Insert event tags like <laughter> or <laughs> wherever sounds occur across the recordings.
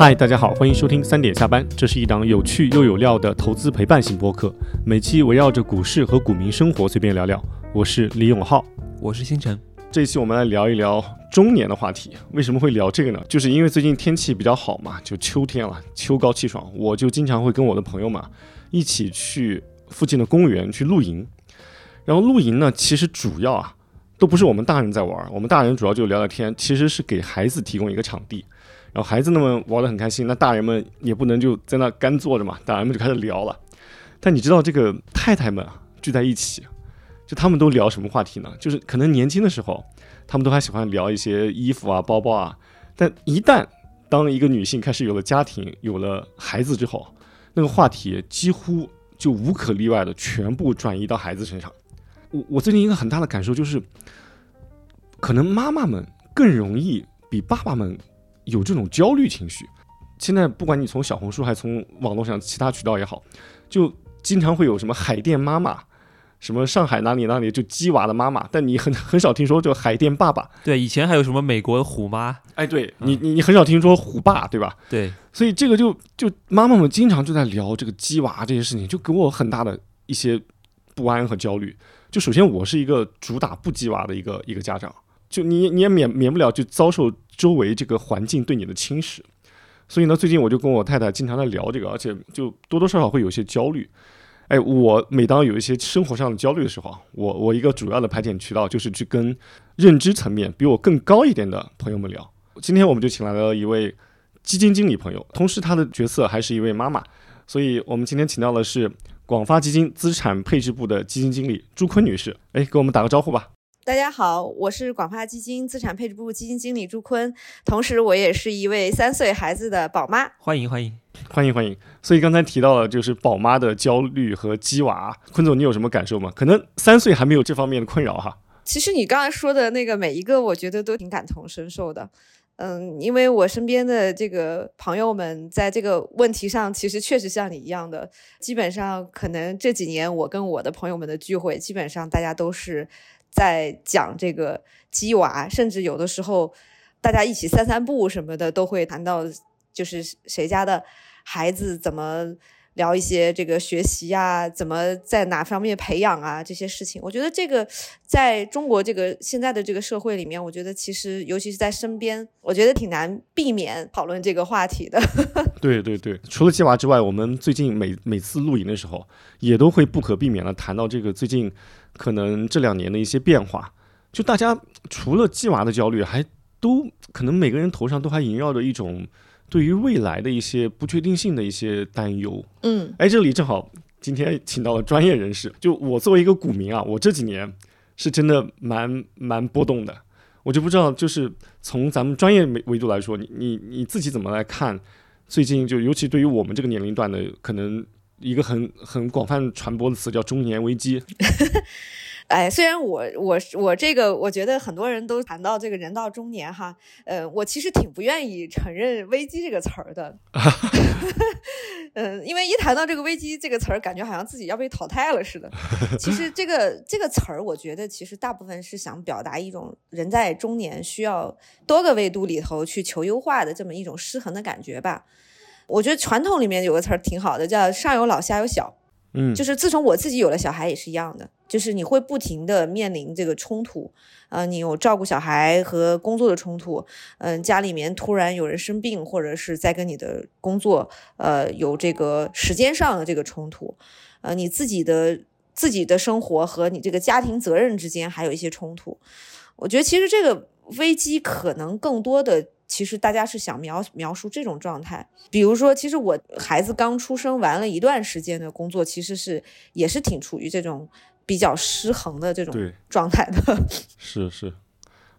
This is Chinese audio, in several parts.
嗨，大家好，欢迎收听三点下班，这是一档有趣又有料的投资陪伴型播客，每期围绕着股市和股民生活随便聊聊。我是李永浩，我是星辰。这一期我们来聊一聊中年的话题。为什么会聊这个呢？就是因为最近天气比较好嘛，就秋天了，秋高气爽，我就经常会跟我的朋友们一起去附近的公园去露营。然后露营呢，其实主要啊，都不是我们大人在玩，我们大人主要就聊聊天，其实是给孩子提供一个场地。然后孩子们玩得很开心，那大人们也不能就在那干坐着嘛，大人们就开始聊了。但你知道这个太太们啊聚在一起，就他们都聊什么话题呢？就是可能年轻的时候，他们都还喜欢聊一些衣服啊、包包啊，但一旦当一个女性开始有了家庭、有了孩子之后，那个话题几乎就无可例外的全部转移到孩子身上。我我最近一个很大的感受就是，可能妈妈们更容易比爸爸们。有这种焦虑情绪，现在不管你从小红书还是从网络上其他渠道也好，就经常会有什么海淀妈妈，什么上海哪里哪里就鸡娃的妈妈，但你很很少听说就海淀爸爸。对，以前还有什么美国的虎妈？哎，对你你你很少听说虎爸，对吧？对，所以这个就就妈妈们经常就在聊这个鸡娃这些事情，就给我很大的一些不安和焦虑。就首先我是一个主打不鸡娃的一个一个家长，就你你也免免不了就遭受。周围这个环境对你的侵蚀，所以呢，最近我就跟我太太经常在聊这个，而且就多多少少会有些焦虑。哎，我每当有一些生活上的焦虑的时候，我我一个主要的排遣渠道就是去跟认知层面比我更高一点的朋友们聊。今天我们就请来了一位基金经理朋友，同时他的角色还是一位妈妈，所以我们今天请到的是广发基金资产配置部的基金经理朱坤女士。哎，给我们打个招呼吧。大家好，我是广发基金资产配置部基金经理朱坤，同时我也是一位三岁孩子的宝妈。欢迎欢迎欢迎欢迎！所以刚才提到了就是宝妈的焦虑和鸡娃，坤总你有什么感受吗？可能三岁还没有这方面的困扰哈。其实你刚才说的那个每一个，我觉得都挺感同身受的。嗯，因为我身边的这个朋友们在这个问题上，其实确实像你一样的，基本上可能这几年我跟我的朋友们的聚会，基本上大家都是。在讲这个鸡娃，甚至有的时候，大家一起散散步什么的，都会谈到，就是谁家的孩子怎么聊一些这个学习呀，怎么在哪方面培养啊这些事情。我觉得这个在中国这个现在的这个社会里面，我觉得其实尤其是在身边，我觉得挺难避免讨论这个话题的。<laughs> 对对对，除了鸡娃之外，我们最近每每次露营的时候，也都会不可避免的谈到这个最近。可能这两年的一些变化，就大家除了鸡娃的焦虑，还都可能每个人头上都还萦绕着一种对于未来的一些不确定性的一些担忧。嗯，哎，这里正好今天请到了专业人士，就我作为一个股民啊，我这几年是真的蛮蛮波动的，我就不知道，就是从咱们专业维维度来说，你你你自己怎么来看最近就尤其对于我们这个年龄段的可能。一个很很广泛传播的词叫中年危机。<laughs> 哎，虽然我我我这个，我觉得很多人都谈到这个人到中年哈，呃，我其实挺不愿意承认危机这个词儿的。<laughs> 嗯，因为一谈到这个危机这个词儿，感觉好像自己要被淘汰了似的。其实这个这个词儿，我觉得其实大部分是想表达一种人在中年需要多个维度里头去求优化的这么一种失衡的感觉吧。我觉得传统里面有个词儿挺好的，叫上有老下有小，嗯，就是自从我自己有了小孩也是一样的，就是你会不停的面临这个冲突，呃，你有照顾小孩和工作的冲突，嗯，家里面突然有人生病，或者是在跟你的工作，呃，有这个时间上的这个冲突，呃，你自己的自己的生活和你这个家庭责任之间还有一些冲突，我觉得其实这个危机可能更多的。其实大家是想描描述这种状态，比如说，其实我孩子刚出生完了一段时间的工作，其实是也是挺处于这种比较失衡的这种 <laughs> 状态的。<laughs> 是是，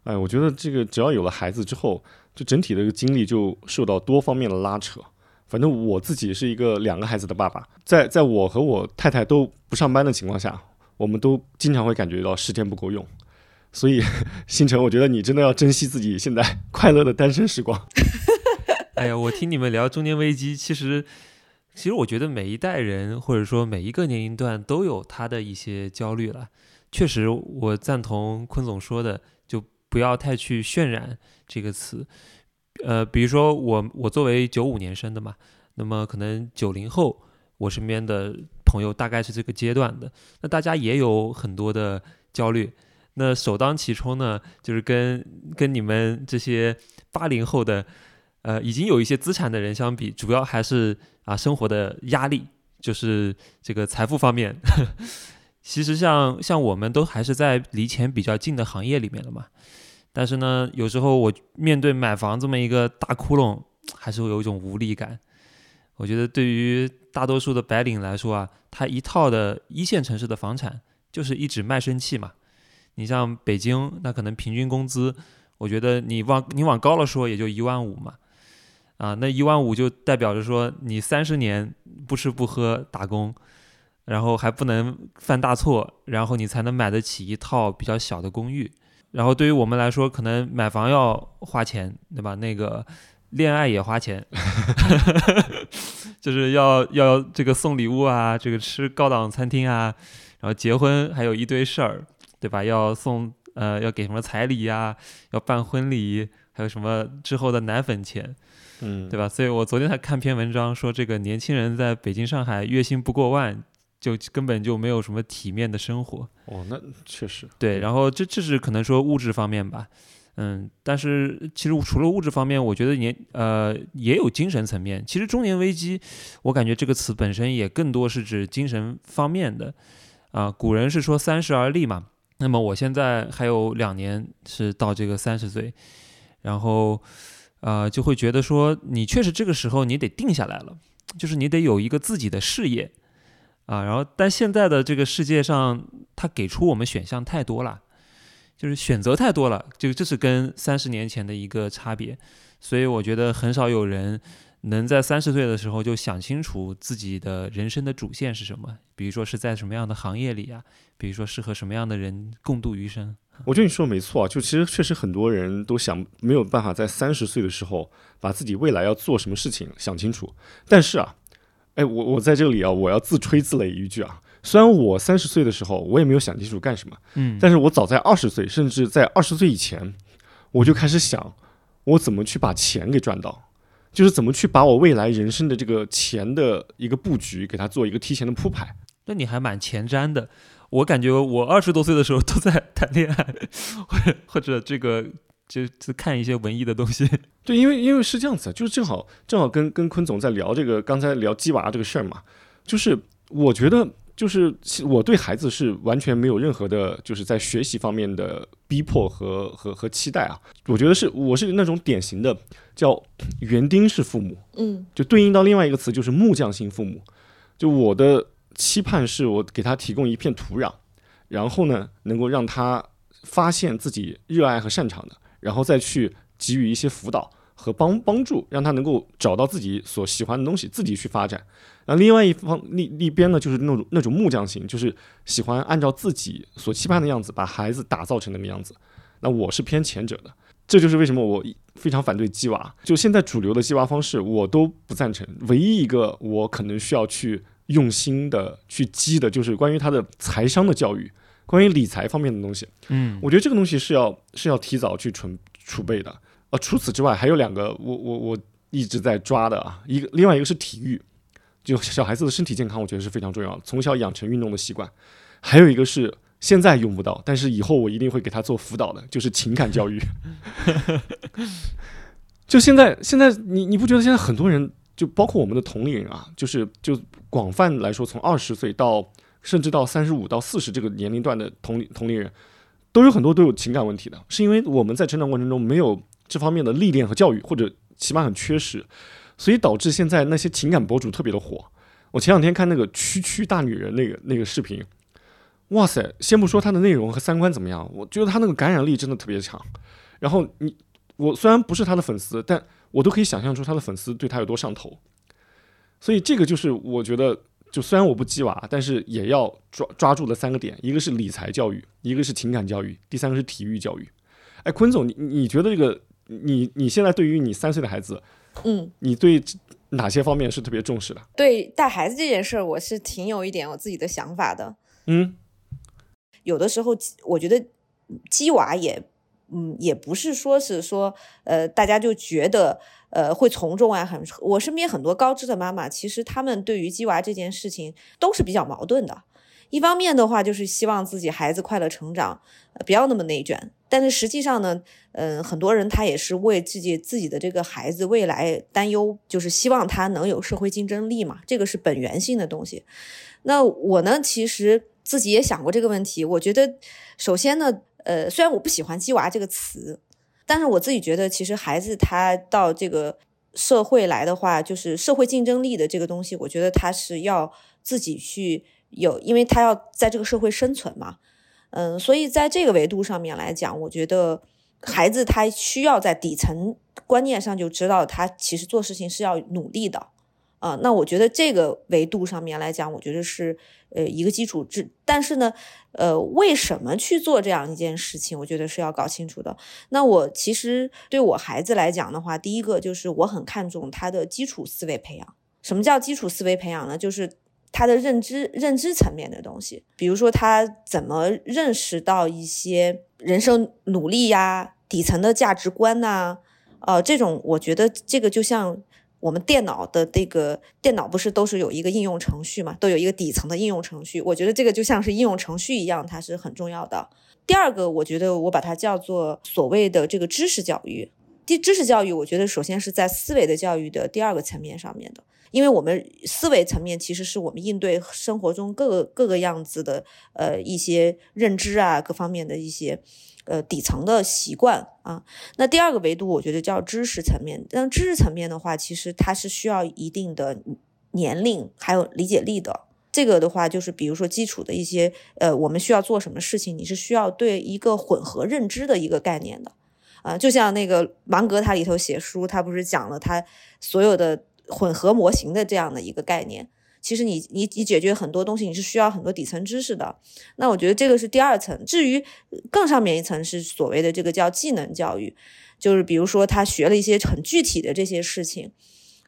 哎，我觉得这个只要有了孩子之后，就整体的一个精力就受到多方面的拉扯。反正我自己是一个两个孩子的爸爸，在在我和我太太都不上班的情况下，我们都经常会感觉到时间不够用。所以，<laughs> 星辰，我觉得你真的要珍惜自己现在 <laughs> 快乐的单身时光。<laughs> 哎呀，我听你们聊中年危机，其实，其实我觉得每一代人或者说每一个年龄段都有他的一些焦虑了。确实，我赞同坤总说的，就不要太去渲染这个词。呃，比如说我我作为九五年生的嘛，那么可能九零后，我身边的朋友大概是这个阶段的，那大家也有很多的焦虑。那首当其冲呢，就是跟跟你们这些八零后的，呃，已经有一些资产的人相比，主要还是啊生活的压力，就是这个财富方面。<laughs> 其实像像我们都还是在离钱比较近的行业里面的嘛，但是呢，有时候我面对买房这么一个大窟窿，还是会有一种无力感。我觉得对于大多数的白领来说啊，他一套的一线城市的房产就是一纸卖身契嘛。你像北京，那可能平均工资，我觉得你往你往高了说，也就一万五嘛。啊，那一万五就代表着说你三十年不吃不喝打工。然后还不能犯大错，然后你才能买得起一套比较小的公寓。然后对于我们来说，可能买房要花钱，对吧？那个恋爱也花钱，<laughs> <laughs> 就是要要这个送礼物啊，这个吃高档餐厅啊，然后结婚还有一堆事儿，对吧？要送呃要给什么彩礼呀，要办婚礼，还有什么之后的奶粉钱，嗯，对吧？所以我昨天还看篇文章说，这个年轻人在北京、上海月薪不过万。就根本就没有什么体面的生活哦，那确实对。然后这这是可能说物质方面吧，嗯，但是其实除了物质方面，我觉得年呃也有精神层面。其实中年危机，我感觉这个词本身也更多是指精神方面的啊。古人是说三十而立嘛，那么我现在还有两年是到这个三十岁，然后呃就会觉得说你确实这个时候你得定下来了，就是你得有一个自己的事业。啊，然后但现在的这个世界上，它给出我们选项太多了，就是选择太多了，就这是跟三十年前的一个差别，所以我觉得很少有人能在三十岁的时候就想清楚自己的人生的主线是什么，比如说是在什么样的行业里啊，比如说适合什么样的人共度余生。我觉得你说的没错啊，就其实确实很多人都想没有办法在三十岁的时候把自己未来要做什么事情想清楚，但是啊。哎，我我在这里啊，我要自吹自擂一句啊。虽然我三十岁的时候，我也没有想清楚干什么，嗯，但是我早在二十岁，甚至在二十岁以前，我就开始想，我怎么去把钱给赚到，就是怎么去把我未来人生的这个钱的一个布局，给它做一个提前的铺排。那你还蛮前瞻的，我感觉我二十多岁的时候都在谈恋爱，或者或者这个。就就看一些文艺的东西，对，因为因为是这样子，就是正好正好跟跟坤总在聊这个，刚才聊鸡娃这个事儿嘛，就是我觉得就是我对孩子是完全没有任何的，就是在学习方面的逼迫和和和期待啊，我觉得是我是那种典型的叫园丁式父母，嗯，就对应到另外一个词就是木匠型父母，就我的期盼是我给他提供一片土壤，然后呢，能够让他发现自己热爱和擅长的。然后再去给予一些辅导和帮帮助，让他能够找到自己所喜欢的东西，自己去发展。那另外一方另一边呢，就是那种那种木匠型，就是喜欢按照自己所期盼的样子把孩子打造成那个样子。那我是偏前者的，这就是为什么我非常反对鸡娃。就现在主流的鸡娃方式，我都不赞成。唯一一个我可能需要去用心的去激的，就是关于他的财商的教育。关于理财方面的东西，嗯，我觉得这个东西是要是要提早去存储备的。呃，除此之外，还有两个我我我一直在抓的啊，一个另外一个是体育，就小孩子的身体健康，我觉得是非常重要的，从小养成运动的习惯。还有一个是现在用不到，但是以后我一定会给他做辅导的，就是情感教育。<laughs> 就现在现在你你不觉得现在很多人，就包括我们的同龄人啊，就是就广泛来说，从二十岁到。甚至到三十五到四十这个年龄段的同同龄人，都有很多都有情感问题的，是因为我们在成长过程中没有这方面的历练和教育，或者起码很缺失，所以导致现在那些情感博主特别的火。我前两天看那个区区大女人那个那个视频，哇塞！先不说它的内容和三观怎么样，我觉得它那个感染力真的特别强。然后你我虽然不是他的粉丝，但我都可以想象出他的粉丝对他有多上头。所以这个就是我觉得。就虽然我不鸡娃，但是也要抓抓住的三个点，一个是理财教育，一个是情感教育，第三个是体育教育。哎，坤总，你你觉得这个你你现在对于你三岁的孩子，嗯，你对哪些方面是特别重视的？对带孩子这件事儿，我是挺有一点我自己的想法的。嗯，有的时候我觉得鸡娃也嗯，也不是说是说，呃，大家就觉得，呃，会从众啊。很，我身边很多高知的妈妈，其实他们对于鸡娃这件事情都是比较矛盾的。一方面的话，就是希望自己孩子快乐成长，不要那么内卷。但是实际上呢，嗯，很多人他也是为自己自己的这个孩子未来担忧，就是希望他能有社会竞争力嘛，这个是本源性的东西。那我呢，其实自己也想过这个问题。我觉得，首先呢，呃，虽然我不喜欢“鸡娃”这个词，但是我自己觉得，其实孩子他到这个社会来的话，就是社会竞争力的这个东西，我觉得他是要自己去有，因为他要在这个社会生存嘛。嗯，所以在这个维度上面来讲，我觉得孩子他需要在底层观念上就知道，他其实做事情是要努力的，啊，那我觉得这个维度上面来讲，我觉得是呃一个基础。之但是呢，呃，为什么去做这样一件事情，我觉得是要搞清楚的。那我其实对我孩子来讲的话，第一个就是我很看重他的基础思维培养。什么叫基础思维培养呢？就是。他的认知认知层面的东西，比如说他怎么认识到一些人生努力呀、底层的价值观呐，呃，这种我觉得这个就像我们电脑的这个电脑不是都是有一个应用程序嘛，都有一个底层的应用程序，我觉得这个就像是应用程序一样，它是很重要的。第二个，我觉得我把它叫做所谓的这个知识教育。第知识教育，我觉得首先是在思维的教育的第二个层面上面的。因为我们思维层面其实是我们应对生活中各个各个样子的呃一些认知啊各方面的一些呃底层的习惯啊。那第二个维度我觉得叫知识层面。但知识层面的话，其实它是需要一定的年龄还有理解力的。这个的话就是比如说基础的一些呃我们需要做什么事情，你是需要对一个混合认知的一个概念的啊。就像那个芒格他里头写书，他不是讲了他所有的。混合模型的这样的一个概念，其实你你你解决很多东西，你是需要很多底层知识的。那我觉得这个是第二层。至于更上面一层是所谓的这个叫技能教育，就是比如说他学了一些很具体的这些事情。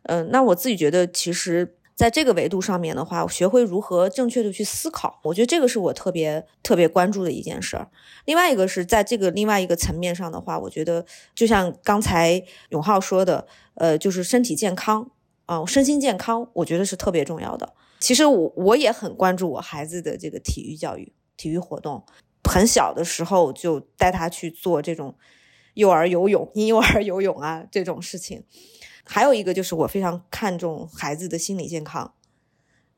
嗯，那我自己觉得，其实在这个维度上面的话，学会如何正确的去思考，我觉得这个是我特别特别关注的一件事儿。另外一个是在这个另外一个层面上的话，我觉得就像刚才永浩说的，呃，就是身体健康。身心健康，我觉得是特别重要的。其实我我也很关注我孩子的这个体育教育、体育活动。很小的时候就带他去做这种幼儿游泳、婴幼儿游泳啊这种事情。还有一个就是我非常看重孩子的心理健康。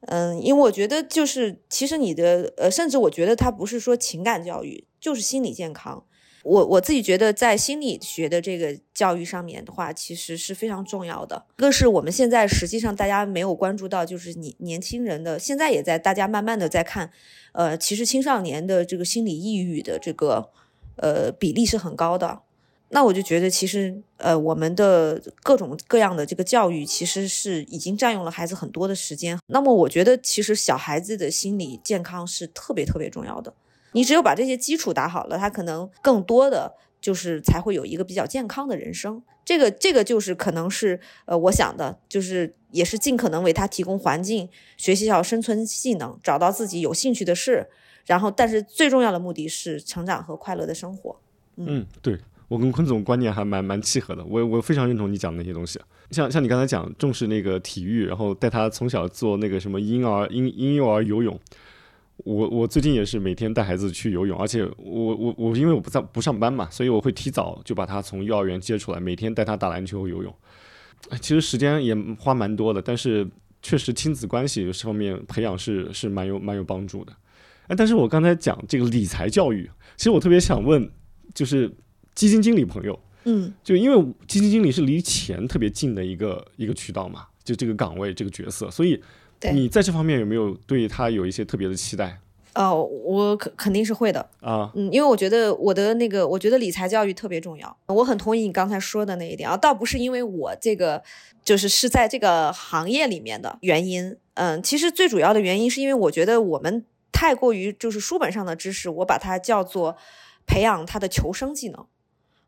嗯，因为我觉得就是其实你的呃，甚至我觉得他不是说情感教育，就是心理健康。我我自己觉得，在心理学的这个教育上面的话，其实是非常重要的。一个是我们现在实际上大家没有关注到，就是你年轻人的现在也在大家慢慢的在看，呃，其实青少年的这个心理抑郁的这个呃比例是很高的。那我就觉得，其实呃我们的各种各样的这个教育，其实是已经占用了孩子很多的时间。那么我觉得，其实小孩子的心理健康是特别特别重要的。你只有把这些基础打好了，他可能更多的就是才会有一个比较健康的人生。这个这个就是可能是呃，我想的，就是也是尽可能为他提供环境，学习好生存技能，找到自己有兴趣的事，然后但是最重要的目的是成长和快乐的生活。嗯，对我跟坤总观念还蛮蛮契合的，我我非常认同你讲的那些东西。像像你刚才讲重视那个体育，然后带他从小做那个什么婴儿婴婴幼儿游泳。我我最近也是每天带孩子去游泳，而且我我我因为我不在不上班嘛，所以我会提早就把他从幼儿园接出来，每天带他打篮球、游泳。其实时间也花蛮多的，但是确实亲子关系这方面培养是是蛮有蛮有帮助的。哎，但是我刚才讲这个理财教育，其实我特别想问，就是基金经理朋友，嗯，就因为基金经理是离钱特别近的一个一个渠道嘛，就这个岗位这个角色，所以。你在这方面有没有对他有一些特别的期待？哦，我肯肯定是会的啊，嗯，因为我觉得我的那个，我觉得理财教育特别重要。我很同意你刚才说的那一点啊，倒不是因为我这个就是是在这个行业里面的原因，嗯，其实最主要的原因是因为我觉得我们太过于就是书本上的知识，我把它叫做培养他的求生技能。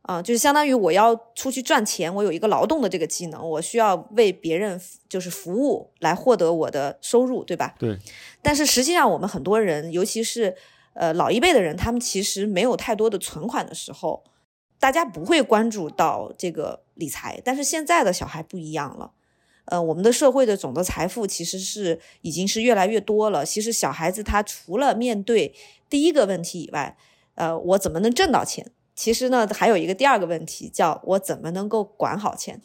啊，就是相当于我要出去赚钱，我有一个劳动的这个技能，我需要为别人就是服务来获得我的收入，对吧？对。但是实际上，我们很多人，尤其是呃老一辈的人，他们其实没有太多的存款的时候，大家不会关注到这个理财，但是现在的小孩不一样了。呃，我们的社会的总的财富其实是已经是越来越多了。其实小孩子他除了面对第一个问题以外，呃，我怎么能挣到钱？其实呢，还有一个第二个问题，叫我怎么能够管好钱？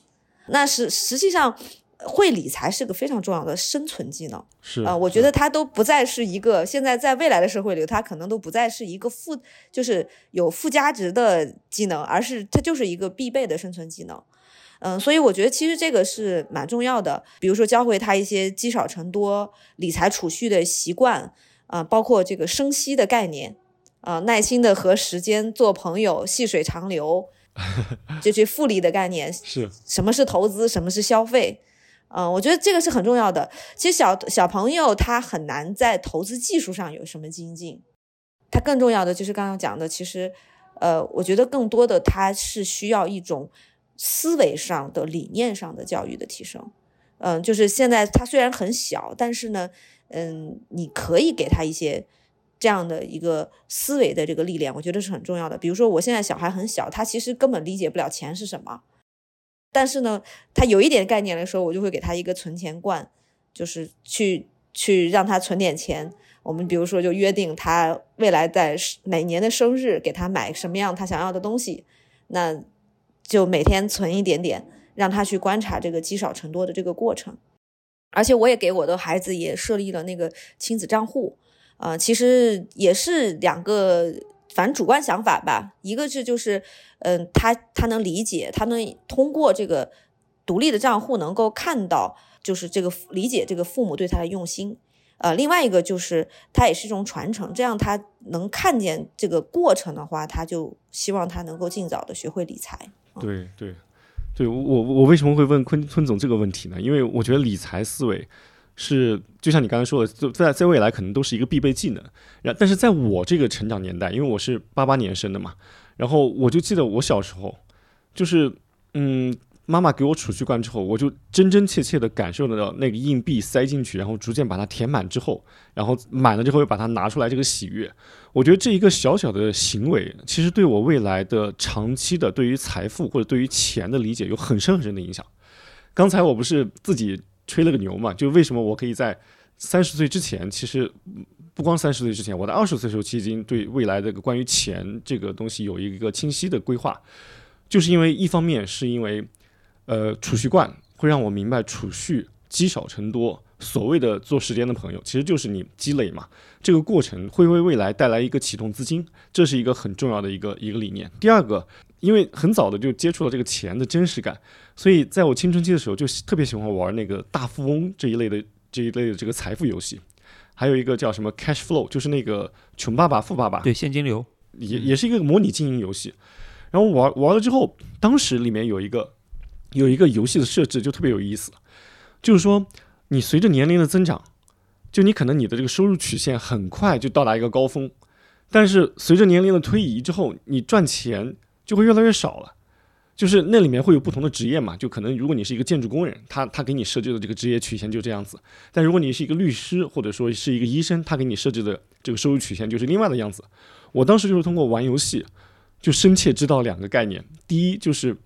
那是实际上会理财是个非常重要的生存技能。是啊、我觉得它都不再是一个现在在未来的社会里，它可能都不再是一个附就是有附加值的技能，而是它就是一个必备的生存技能。嗯，所以我觉得其实这个是蛮重要的。比如说教会他一些积少成多、理财储蓄的习惯，啊、包括这个生息的概念，啊、耐心的和时间做朋友，细水长流，<laughs> 这些复利的概念，是什么是投资，什么是消费，嗯、我觉得这个是很重要的。其实小小朋友他很难在投资技术上有什么精进，他更重要的就是刚刚讲的，其实，呃，我觉得更多的他是需要一种思维上的、理念上的教育的提升。嗯，就是现在他虽然很小，但是呢，嗯，你可以给他一些这样的一个思维的这个历练，我觉得是很重要的。比如说，我现在小孩很小，他其实根本理解不了钱是什么，但是呢，他有一点概念的时候，我就会给他一个存钱罐，就是去去让他存点钱。我们比如说就约定他未来在哪年的生日给他买什么样他想要的东西，那就每天存一点点，让他去观察这个积少成多的这个过程。而且我也给我的孩子也设立了那个亲子账户，啊、其实也是两个反正主观想法吧。一个是就是，嗯、他他能理解，他能通过这个独立的账户能够看到，就是这个理解这个父母对他的用心。呃，另外一个就是他也是一种传承，这样他能看见这个过程的话，他就希望他能够尽早的学会理财。对对对，我我我为什么会问坤坤总这个问题呢？因为我觉得理财思维是就像你刚才说的，在在未来可能都是一个必备技能。然但是在我这个成长年代，因为我是八八年生的嘛，然后我就记得我小时候，就是嗯，妈妈给我储蓄罐之后，我就真真切切的感受得到那个硬币塞进去，然后逐渐把它填满之后，然后满了之后又把它拿出来这个喜悦。我觉得这一个小小的行为，其实对我未来的长期的对于财富或者对于钱的理解有很深很深的影响。刚才我不是自己吹了个牛嘛，就为什么我可以在三十岁之前，其实不光三十岁之前，我在二十岁的时候，其实已经对未来这个关于钱这个东西有一个清晰的规划，就是因为一方面是因为呃储蓄罐会让我明白储蓄积少成多。所谓的做时间的朋友，其实就是你积累嘛，这个过程会为未来带来一个启动资金，这是一个很重要的一个一个理念。第二个，因为很早的就接触了这个钱的真实感，所以在我青春期的时候就特别喜欢玩那个大富翁这一类的这一类的这个财富游戏，还有一个叫什么 Cash Flow，就是那个穷爸爸富爸爸，对现金流，也也是一个模拟经营游戏。然后玩玩了之后，当时里面有一个有一个游戏的设置就特别有意思，就是说你随着年龄的增长，就你可能你的这个收入曲线很快就到达一个高峰，但是随着年龄的推移之后，你赚钱就会越来越少了。就是那里面会有不同的职业嘛，就可能如果你是一个建筑工人，他他给你设置的这个职业曲线就这样子；但如果你是一个律师或者说是一个医生，他给你设置的这个收入曲线就是另外的样子。我当时就是通过玩游戏，就深切知道两个概念：第一，就是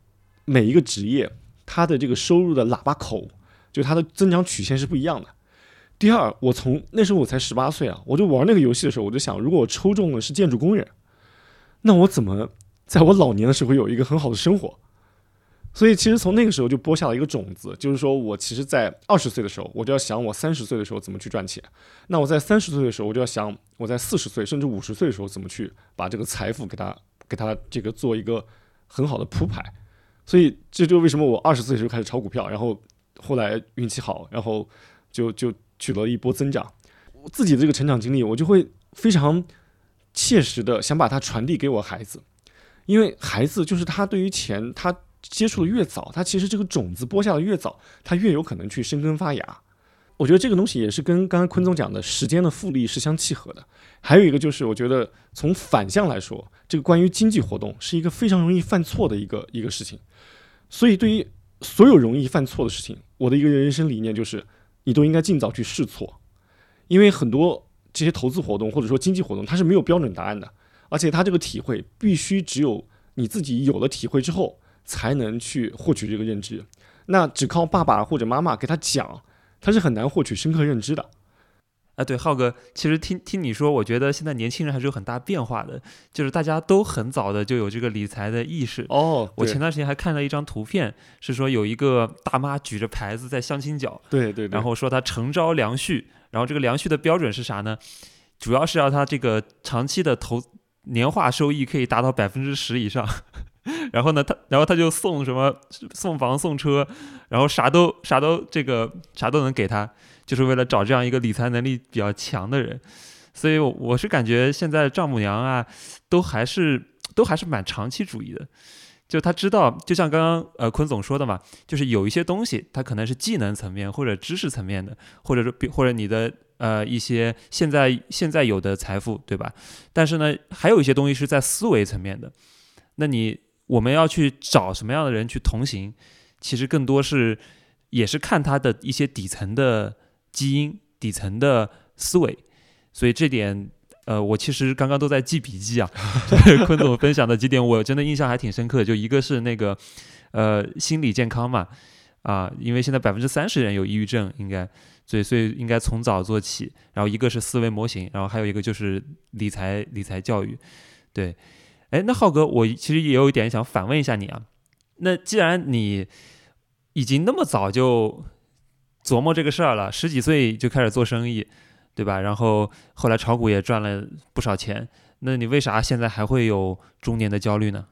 每一个职业它的这个收入的喇叭口，就它的增长曲线是不一样的。第二，我从那时候我才十八岁啊，我就玩那个游戏的时候，我就想，如果我抽中的是建筑工人，那我怎么在我老年的时候有一个很好的生活？所以其实从那个时候就播下了一个种子，就是说我其实，在二十岁的时候，我就要想我三十岁的时候怎么去赚钱；那我在三十岁的时候，我就要想我在四十岁甚至五十岁的时候怎么去把这个财富给它给它这个做一个很好的铺排。所以这就为什么我二十岁的时候开始炒股票，然后后来运气好，然后就就取得一波增长。我自己的这个成长经历，我就会非常切实的想把它传递给我孩子，因为孩子就是他对于钱他。接触的越早，他其实这个种子播下的越早，他越有可能去生根发芽。我觉得这个东西也是跟刚刚坤总讲的时间的复利是相契合的。还有一个就是，我觉得从反向来说，这个关于经济活动是一个非常容易犯错的一个一个事情。所以对于所有容易犯错的事情，我的一个人生理念就是，你都应该尽早去试错，因为很多这些投资活动或者说经济活动，它是没有标准答案的，而且它这个体会必须只有。你自己有了体会之后，才能去获取这个认知。那只靠爸爸或者妈妈给他讲，他是很难获取深刻认知的。啊，对，浩哥，其实听听你说，我觉得现在年轻人还是有很大变化的，就是大家都很早的就有这个理财的意识。哦，我前段时间还看到一张图片，是说有一个大妈举着牌子在相亲角，对对，然后说她诚招良婿，然后这个良婿的标准是啥呢？主要是要他这个长期的投年化收益可以达到百分之十以上，<laughs> 然后呢，他然后他就送什么送房送车，然后啥都啥都这个啥都能给他。就是为了找这样一个理财能力比较强的人，所以我是感觉现在丈母娘啊，都还是都还是蛮长期主义的。就他知道，就像刚刚呃坤总说的嘛，就是有一些东西，它可能是技能层面或者知识层面的，或者说或者你的呃一些现在现在有的财富，对吧？但是呢，还有一些东西是在思维层面的。那你我们要去找什么样的人去同行，其实更多是也是看他的一些底层的。基因底层的思维，所以这点，呃，我其实刚刚都在记笔记啊。<laughs> 坤总分享的几点，我真的印象还挺深刻的。就一个是那个，呃，心理健康嘛，啊，因为现在百分之三十人有抑郁症，应该，所以所以应该从早做起。然后一个是思维模型，然后还有一个就是理财理财教育。对，哎，那浩哥，我其实也有一点想反问一下你啊。那既然你已经那么早就琢磨这个事儿了，十几岁就开始做生意，对吧？然后后来炒股也赚了不少钱。那你为啥现在还会有中年的焦虑呢？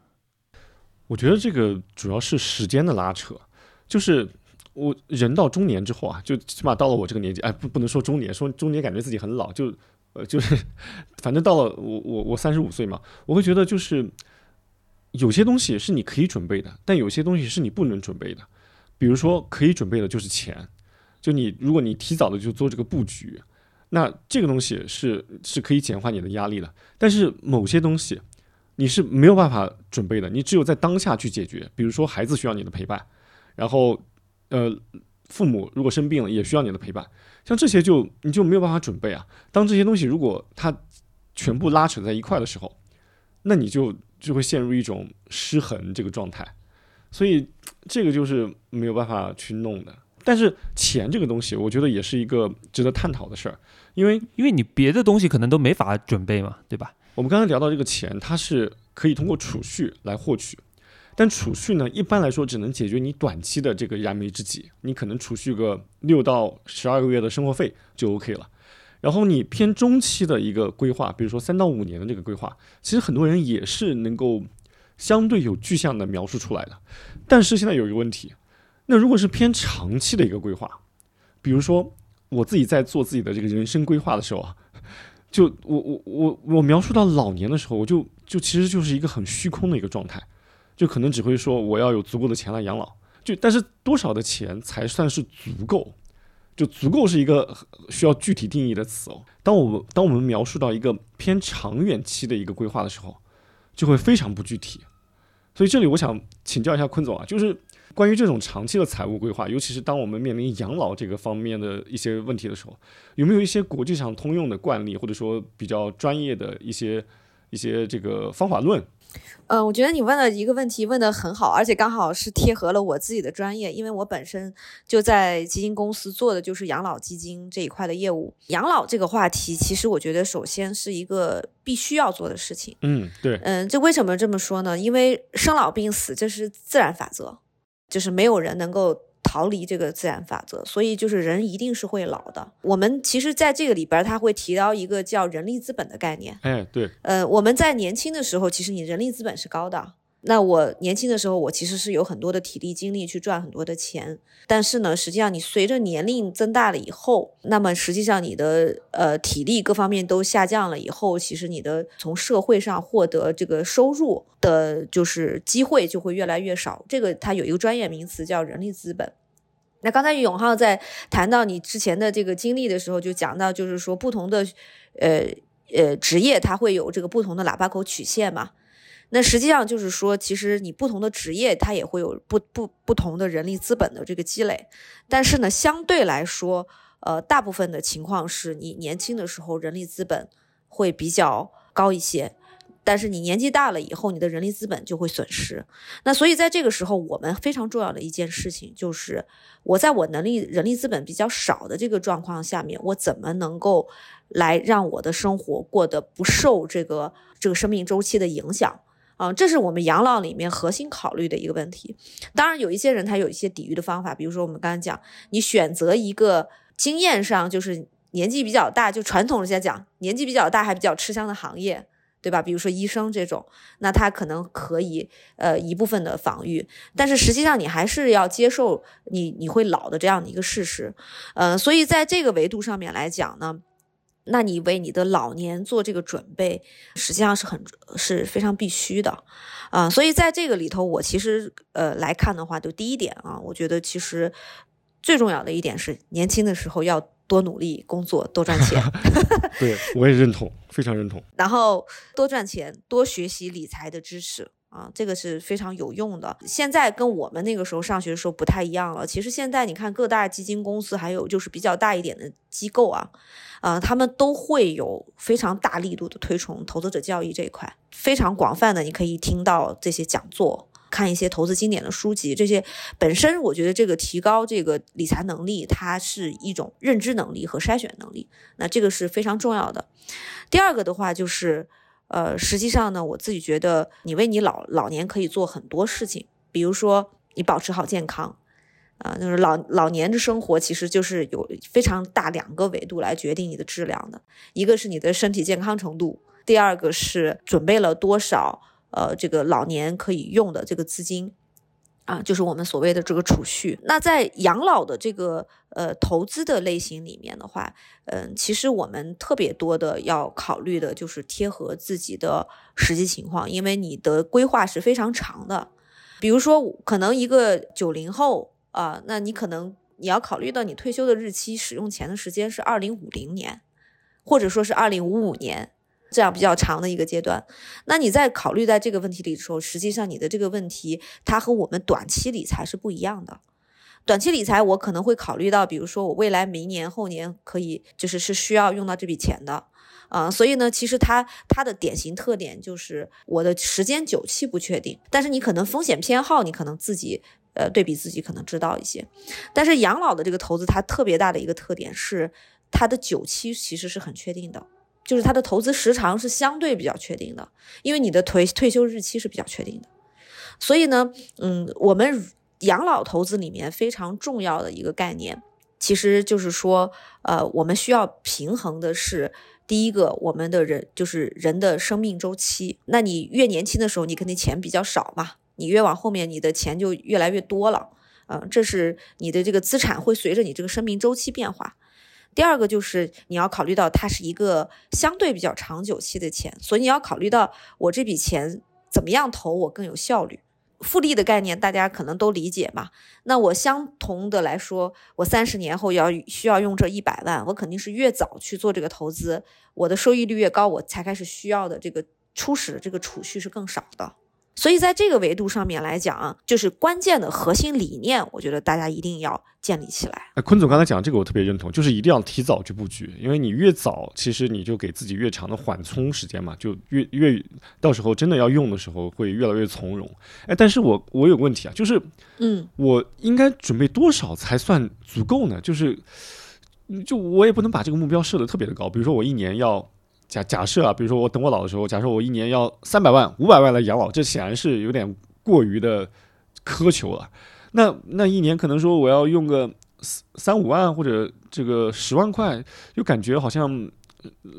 我觉得这个主要是时间的拉扯，就是我人到中年之后啊，就起码到了我这个年纪，哎，不不能说中年，说中年感觉自己很老，就呃就是，<laughs> 反正到了我我我三十五岁嘛，我会觉得就是有些东西是你可以准备的，但有些东西是你不能准备的。比如说可以准备的就是钱。就你，如果你提早的就做这个布局，那这个东西是是可以简化你的压力的。但是某些东西你是没有办法准备的，你只有在当下去解决。比如说孩子需要你的陪伴，然后呃父母如果生病了也需要你的陪伴，像这些就你就没有办法准备啊。当这些东西如果它全部拉扯在一块的时候，那你就就会陷入一种失衡这个状态，所以这个就是没有办法去弄的。但是钱这个东西，我觉得也是一个值得探讨的事儿，因为因为你别的东西可能都没法准备嘛，对吧？我们刚才聊到这个钱，它是可以通过储蓄来获取，但储蓄呢，一般来说只能解决你短期的这个燃眉之急，你可能储蓄个六到十二个月的生活费就 OK 了。然后你偏中期的一个规划，比如说三到五年的这个规划，其实很多人也是能够相对有具象的描述出来的。但是现在有一个问题。那如果是偏长期的一个规划，比如说我自己在做自己的这个人生规划的时候啊，就我我我我描述到老年的时候，我就就其实就是一个很虚空的一个状态，就可能只会说我要有足够的钱来养老，就但是多少的钱才算是足够？就足够是一个需要具体定义的词哦。当我们当我们描述到一个偏长远期的一个规划的时候，就会非常不具体。所以这里我想请教一下坤总啊，就是。关于这种长期的财务规划，尤其是当我们面临养老这个方面的一些问题的时候，有没有一些国际上通用的惯例，或者说比较专业的一些一些这个方法论？嗯，我觉得你问了一个问题问得很好，而且刚好是贴合了我自己的专业，因为我本身就在基金公司做的就是养老基金这一块的业务。养老这个话题，其实我觉得首先是一个必须要做的事情。嗯，对，嗯，这为什么这么说呢？因为生老病死这是自然法则。就是没有人能够逃离这个自然法则，所以就是人一定是会老的。我们其实在这个里边，他会提到一个叫人力资本的概念。哎，对，呃，我们在年轻的时候，其实你人力资本是高的。那我年轻的时候，我其实是有很多的体力精力去赚很多的钱，但是呢，实际上你随着年龄增大了以后，那么实际上你的呃体力各方面都下降了以后，其实你的从社会上获得这个收入的，就是机会就会越来越少。这个它有一个专业名词叫人力资本。那刚才永浩在谈到你之前的这个经历的时候，就讲到就是说不同的呃呃职业它会有这个不同的喇叭口曲线嘛。那实际上就是说，其实你不同的职业，它也会有不不不同的人力资本的这个积累。但是呢，相对来说，呃，大部分的情况是你年轻的时候人力资本会比较高一些。但是你年纪大了以后，你的人力资本就会损失。那所以在这个时候，我们非常重要的一件事情就是，我在我能力、人力资本比较少的这个状况下面，我怎么能够来让我的生活过得不受这个这个生命周期的影响啊？这是我们养老里面核心考虑的一个问题。当然，有一些人他有一些抵御的方法，比如说我们刚才讲，你选择一个经验上就是年纪比较大，就传统人家讲，年纪比较大还比较吃香的行业。对吧？比如说医生这种，那他可能可以呃一部分的防御，但是实际上你还是要接受你你会老的这样的一个事实，呃，所以在这个维度上面来讲呢，那你为你的老年做这个准备，实际上是很是非常必须的，啊，所以在这个里头，我其实呃来看的话，就第一点啊，我觉得其实最重要的一点是年轻的时候要。多努力工作，多赚钱。<laughs> 对，我也认同，非常认同。然后多赚钱，多学习理财的知识啊，这个是非常有用的。现在跟我们那个时候上学的时候不太一样了。其实现在你看各大基金公司，还有就是比较大一点的机构啊，啊，他们都会有非常大力度的推崇投资者教育这一块，非常广泛的，你可以听到这些讲座。看一些投资经典的书籍，这些本身我觉得这个提高这个理财能力，它是一种认知能力和筛选能力，那这个是非常重要的。第二个的话就是，呃，实际上呢，我自己觉得你为你老老年可以做很多事情，比如说你保持好健康，啊，就是老老年的生活其实就是有非常大两个维度来决定你的质量的，一个是你的身体健康程度，第二个是准备了多少。呃，这个老年可以用的这个资金，啊，就是我们所谓的这个储蓄。那在养老的这个呃投资的类型里面的话，嗯，其实我们特别多的要考虑的就是贴合自己的实际情况，因为你的规划是非常长的。比如说，可能一个九零后啊，那你可能你要考虑到你退休的日期，使用钱的时间是二零五零年，或者说是二零五五年。这样比较长的一个阶段，那你在考虑在这个问题里的时候，实际上你的这个问题它和我们短期理财是不一样的。短期理财我可能会考虑到，比如说我未来明年后年可以就是是需要用到这笔钱的，啊，所以呢，其实它它的典型特点就是我的时间久期不确定，但是你可能风险偏好你可能自己呃对比自己可能知道一些，但是养老的这个投资它特别大的一个特点是它的久期其实是很确定的。就是它的投资时长是相对比较确定的，因为你的退退休日期是比较确定的，所以呢，嗯，我们养老投资里面非常重要的一个概念，其实就是说，呃，我们需要平衡的是，第一个，我们的人就是人的生命周期，那你越年轻的时候，你肯定钱比较少嘛，你越往后面，你的钱就越来越多了，嗯，这是你的这个资产会随着你这个生命周期变化。第二个就是你要考虑到它是一个相对比较长久期的钱，所以你要考虑到我这笔钱怎么样投我更有效率。复利的概念大家可能都理解嘛？那我相同的来说，我三十年后要需要用这一百万，我肯定是越早去做这个投资，我的收益率越高，我才开始需要的这个初始的这个储蓄是更少的。所以在这个维度上面来讲啊，就是关键的核心理念，我觉得大家一定要建立起来。哎，坤总刚才讲这个我特别认同，就是一定要提早去布局，因为你越早，其实你就给自己越长的缓冲时间嘛，就越越到时候真的要用的时候会越来越从容。哎，但是我我有个问题啊，就是嗯，我应该准备多少才算足够呢？就是就我也不能把这个目标设的特别的高，比如说我一年要。假假设啊，比如说我等我老的时候，假设我一年要三百万、五百万来养老，这显然是有点过于的苛求了。那那一年可能说我要用个三三五万或者这个十万块，就感觉好像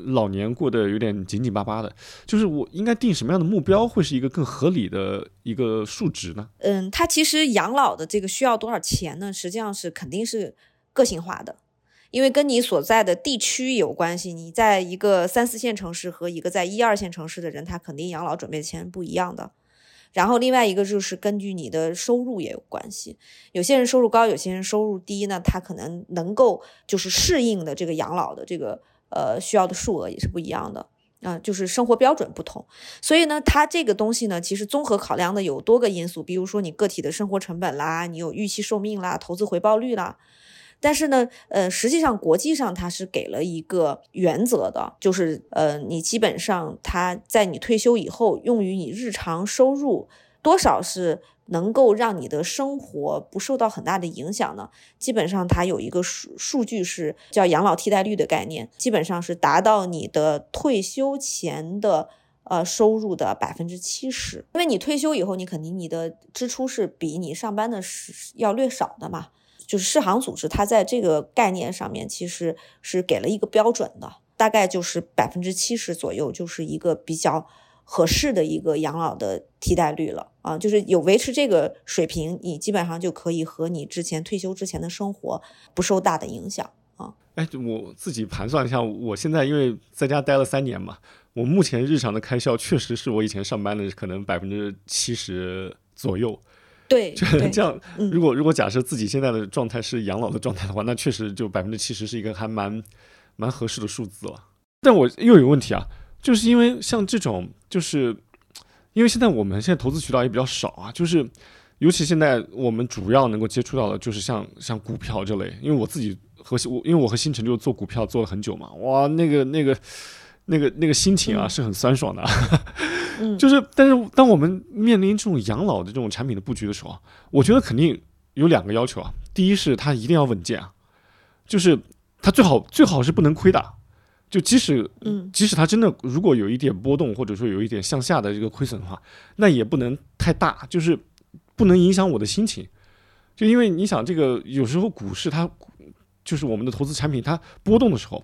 老年过得有点紧紧巴巴的。就是我应该定什么样的目标，会是一个更合理的一个数值呢？嗯，它其实养老的这个需要多少钱呢？实际上是肯定是个性化的。因为跟你所在的地区有关系，你在一个三四线城市和一个在一二线城市的人，他肯定养老准备的钱不一样的。然后另外一个就是根据你的收入也有关系，有些人收入高，有些人收入低，那他可能能够就是适应的这个养老的这个呃需要的数额也是不一样的啊，就是生活标准不同。所以呢，它这个东西呢，其实综合考量的有多个因素，比如说你个体的生活成本啦，你有预期寿命啦，投资回报率啦。但是呢，呃，实际上国际上它是给了一个原则的，就是呃，你基本上它在你退休以后用于你日常收入多少是能够让你的生活不受到很大的影响呢？基本上它有一个数数据是叫养老替代率的概念，基本上是达到你的退休前的。呃，收入的百分之七十，因为你退休以后，你肯定你的支出是比你上班的是要略少的嘛。就是世行组织，它在这个概念上面其实是给了一个标准的，大概就是百分之七十左右，就是一个比较合适的一个养老的替代率了啊。就是有维持这个水平，你基本上就可以和你之前退休之前的生活不受大的影响啊。哎，我自己盘算一下，我现在因为在家待了三年嘛。我目前日常的开销确实是我以前上班的可能百分之七十左右。对，<laughs> 这样，如果如果假设自己现在的状态是养老的状态的话，那确实就百分之七十是一个还蛮蛮合适的数字了。但我又有问题啊，就是因为像这种，就是因为现在我们现在投资渠道也比较少啊，就是尤其现在我们主要能够接触到的就是像像股票这类，因为我自己和我因为我和星辰就做股票做了很久嘛，哇，那个那个。那个那个心情啊，是很酸爽的，就是，但是当我们面临这种养老的这种产品的布局的时候，我觉得肯定有两个要求啊。第一是它一定要稳健啊，就是它最好最好是不能亏的，就即使嗯，即使它真的如果有一点波动或者说有一点向下的这个亏损的话，那也不能太大，就是不能影响我的心情。就因为你想，这个有时候股市它就是我们的投资产品，它波动的时候。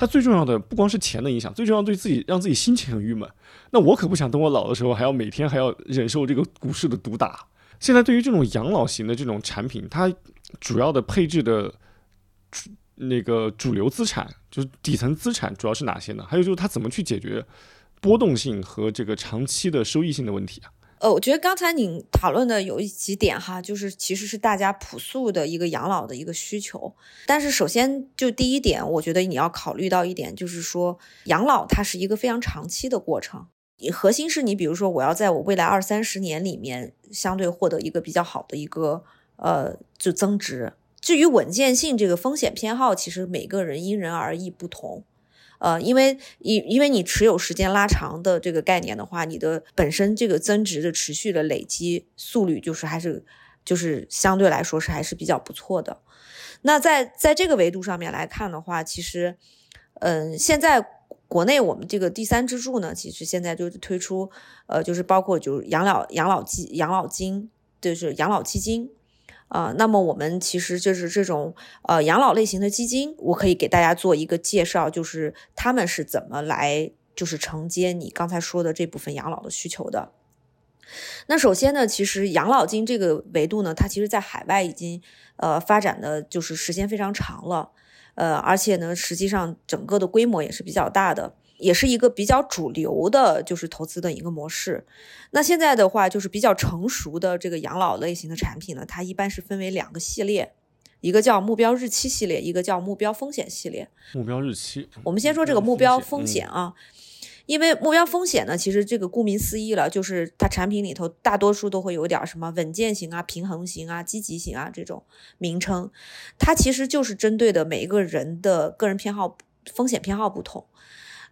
它最重要的不光是钱的影响，最重要对自己让自己心情很郁闷。那我可不想等我老的时候还要每天还要忍受这个股市的毒打。现在对于这种养老型的这种产品，它主要的配置的主那个主流资产就是底层资产主要是哪些呢？还有就是它怎么去解决波动性和这个长期的收益性的问题啊？呃，我觉得刚才你讨论的有一几点哈，就是其实是大家朴素的一个养老的一个需求。但是首先就第一点，我觉得你要考虑到一点，就是说养老它是一个非常长期的过程。你核心是你比如说我要在我未来二三十年里面相对获得一个比较好的一个呃就增值。至于稳健性这个风险偏好，其实每个人因人而异不同。呃，因为因因为你持有时间拉长的这个概念的话，你的本身这个增值的持续的累积速率就是还是就是相对来说是还是比较不错的。那在在这个维度上面来看的话，其实，嗯，现在国内我们这个第三支柱呢，其实现在就是推出，呃，就是包括就是养老养老基养老金，就是养老基金。啊，那么我们其实就是这种呃养老类型的基金，我可以给大家做一个介绍，就是他们是怎么来就是承接你刚才说的这部分养老的需求的。那首先呢，其实养老金这个维度呢，它其实在海外已经呃发展的就是时间非常长了，呃，而且呢，实际上整个的规模也是比较大的。也是一个比较主流的，就是投资的一个模式。那现在的话，就是比较成熟的这个养老类型的产品呢，它一般是分为两个系列，一个叫目标日期系列，一个叫目标风险系列。目标日期，我们先说这个目标风险啊，因为目标风险呢，其实这个顾名思义了，就是它产品里头大多数都会有点什么稳健型啊、平衡型啊、积极型啊这种名称，它其实就是针对的每一个人的个人偏好、风险偏好不同。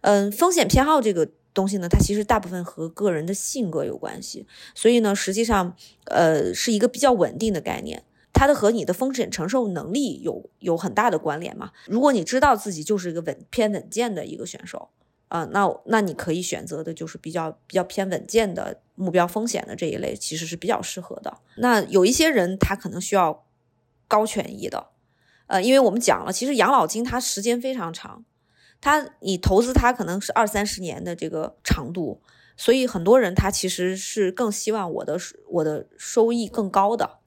嗯，风险偏好这个东西呢，它其实大部分和个人的性格有关系，所以呢，实际上，呃，是一个比较稳定的概念，它的和你的风险承受能力有有很大的关联嘛。如果你知道自己就是一个稳偏稳健的一个选手，啊，那那你可以选择的就是比较比较偏稳健的目标风险的这一类，其实是比较适合的。那有一些人他可能需要高权益的，呃，因为我们讲了，其实养老金它时间非常长。他，你投资他可能是二三十年的这个长度，所以很多人他其实是更希望我的我的收益更高的。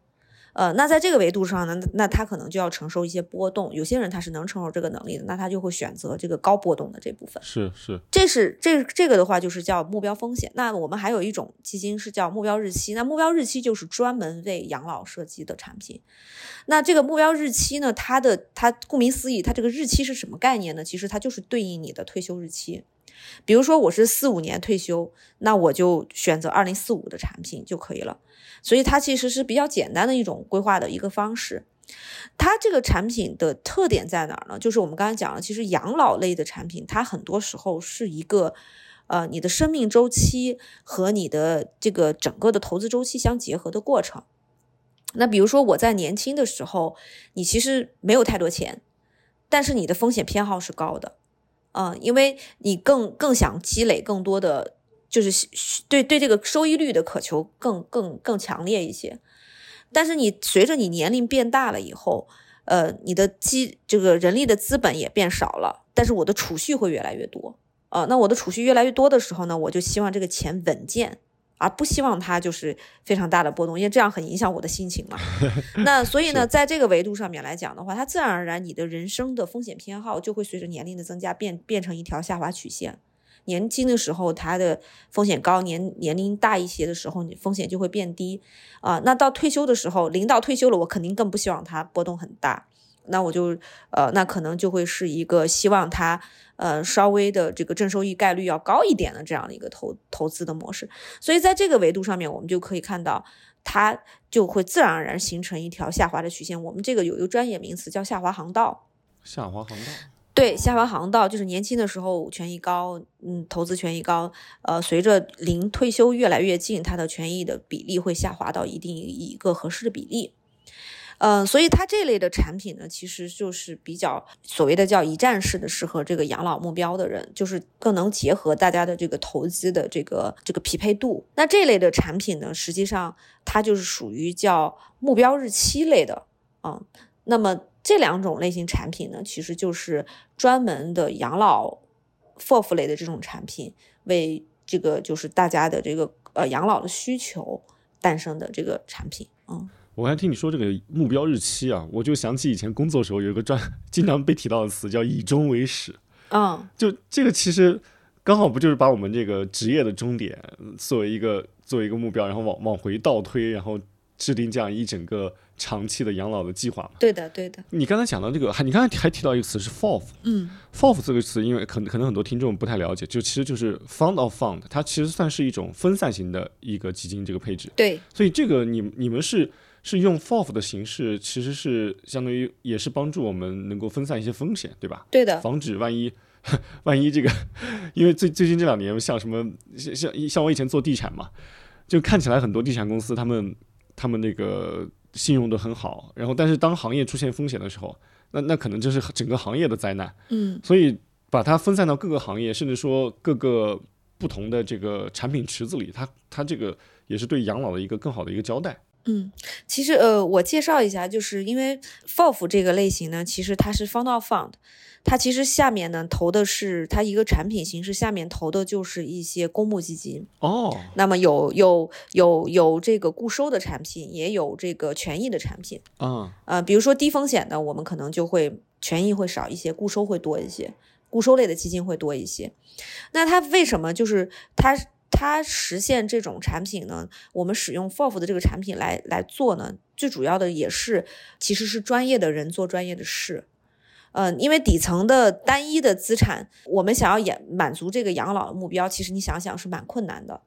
呃，那在这个维度上呢，那他可能就要承受一些波动。有些人他是能承受这个能力的，那他就会选择这个高波动的这部分。是是，这是这这个的话就是叫目标风险。那我们还有一种基金是叫目标日期，那目标日期就是专门为养老设计的产品。那这个目标日期呢，它的它顾名思义，它这个日期是什么概念呢？其实它就是对应你的退休日期。比如说我是四五年退休，那我就选择二零四五的产品就可以了。所以它其实是比较简单的一种规划的一个方式。它这个产品的特点在哪儿呢？就是我们刚才讲了，其实养老类的产品，它很多时候是一个，呃，你的生命周期和你的这个整个的投资周期相结合的过程。那比如说我在年轻的时候，你其实没有太多钱，但是你的风险偏好是高的，嗯，因为你更更想积累更多的，就是对对这个收益率的渴求更更更强烈一些。但是你随着你年龄变大了以后，呃，你的基这个人力的资本也变少了，但是我的储蓄会越来越多，啊，那我的储蓄越来越多的时候呢，我就希望这个钱稳健，而不希望它就是非常大的波动，因为这样很影响我的心情嘛。<laughs> 那所以呢，在这个维度上面来讲的话，它自然而然你的人生的风险偏好就会随着年龄的增加变变成一条下滑曲线。年轻的时候，它的风险高；年年龄大一些的时候，你风险就会变低。啊，那到退休的时候，临到退休了，我肯定更不希望它波动很大。那我就，呃，那可能就会是一个希望它，呃，稍微的这个正收益概率要高一点的这样的一个投投资的模式。所以在这个维度上面，我们就可以看到，它就会自然而然形成一条下滑的曲线。我们这个有一个专业名词叫下滑航道。下滑航道。对，下滑航道就是年轻的时候权益高，嗯，投资权益高，呃，随着临退休越来越近，它的权益的比例会下滑到一定一个合适的比例，呃，所以它这类的产品呢，其实就是比较所谓的叫一站式的，适合这个养老目标的人，就是更能结合大家的这个投资的这个这个匹配度。那这类的产品呢，实际上它就是属于叫目标日期类的，嗯，那么。这两种类型产品呢，其实就是专门的养老 FOF 类的这种产品，为这个就是大家的这个呃养老的需求诞生的这个产品。嗯，我还听你说这个目标日期啊，我就想起以前工作时候有一个专 <laughs> 经常被提到的词叫以终为始。嗯，就这个其实刚好不就是把我们这个职业的终点作为一个作为一个目标，然后往往回倒推，然后制定这样一整个。长期的养老的计划嘛？对的，对的。你刚才讲到这个，还你刚才还提到一个词是 FOF，嗯，FOF 这个词，因为可能可能很多听众不太了解，就其实就是 Fund of Fund，它其实算是一种分散型的一个基金这个配置。对，所以这个你你们是是用 FOF 的形式，其实是相当于也是帮助我们能够分散一些风险，对吧？对的，防止万一 <laughs> 万一这个，<laughs> 因为最最近这两年像什么像像像我以前做地产嘛，就看起来很多地产公司他们他们那个。信用的很好，然后但是当行业出现风险的时候，那那可能就是整个行业的灾难。嗯，所以把它分散到各个行业，甚至说各个不同的这个产品池子里，它它这个也是对养老的一个更好的一个交代。嗯，其实呃，我介绍一下，就是因为 FOF 这个类型呢，其实它是 Fund of Fund。它其实下面呢投的是它一个产品形式，下面投的就是一些公募基金哦。那么有有有有这个固收的产品，也有这个权益的产品啊。呃，比如说低风险的，我们可能就会权益会少一些，固收会多一些，固收类的基金会多一些。那它为什么就是它它实现这种产品呢？我们使用 FOF 的这个产品来来做呢？最主要的也是其实是专业的人做专业的事。嗯，因为底层的单一的资产，我们想要养满足这个养老的目标，其实你想想是蛮困难的。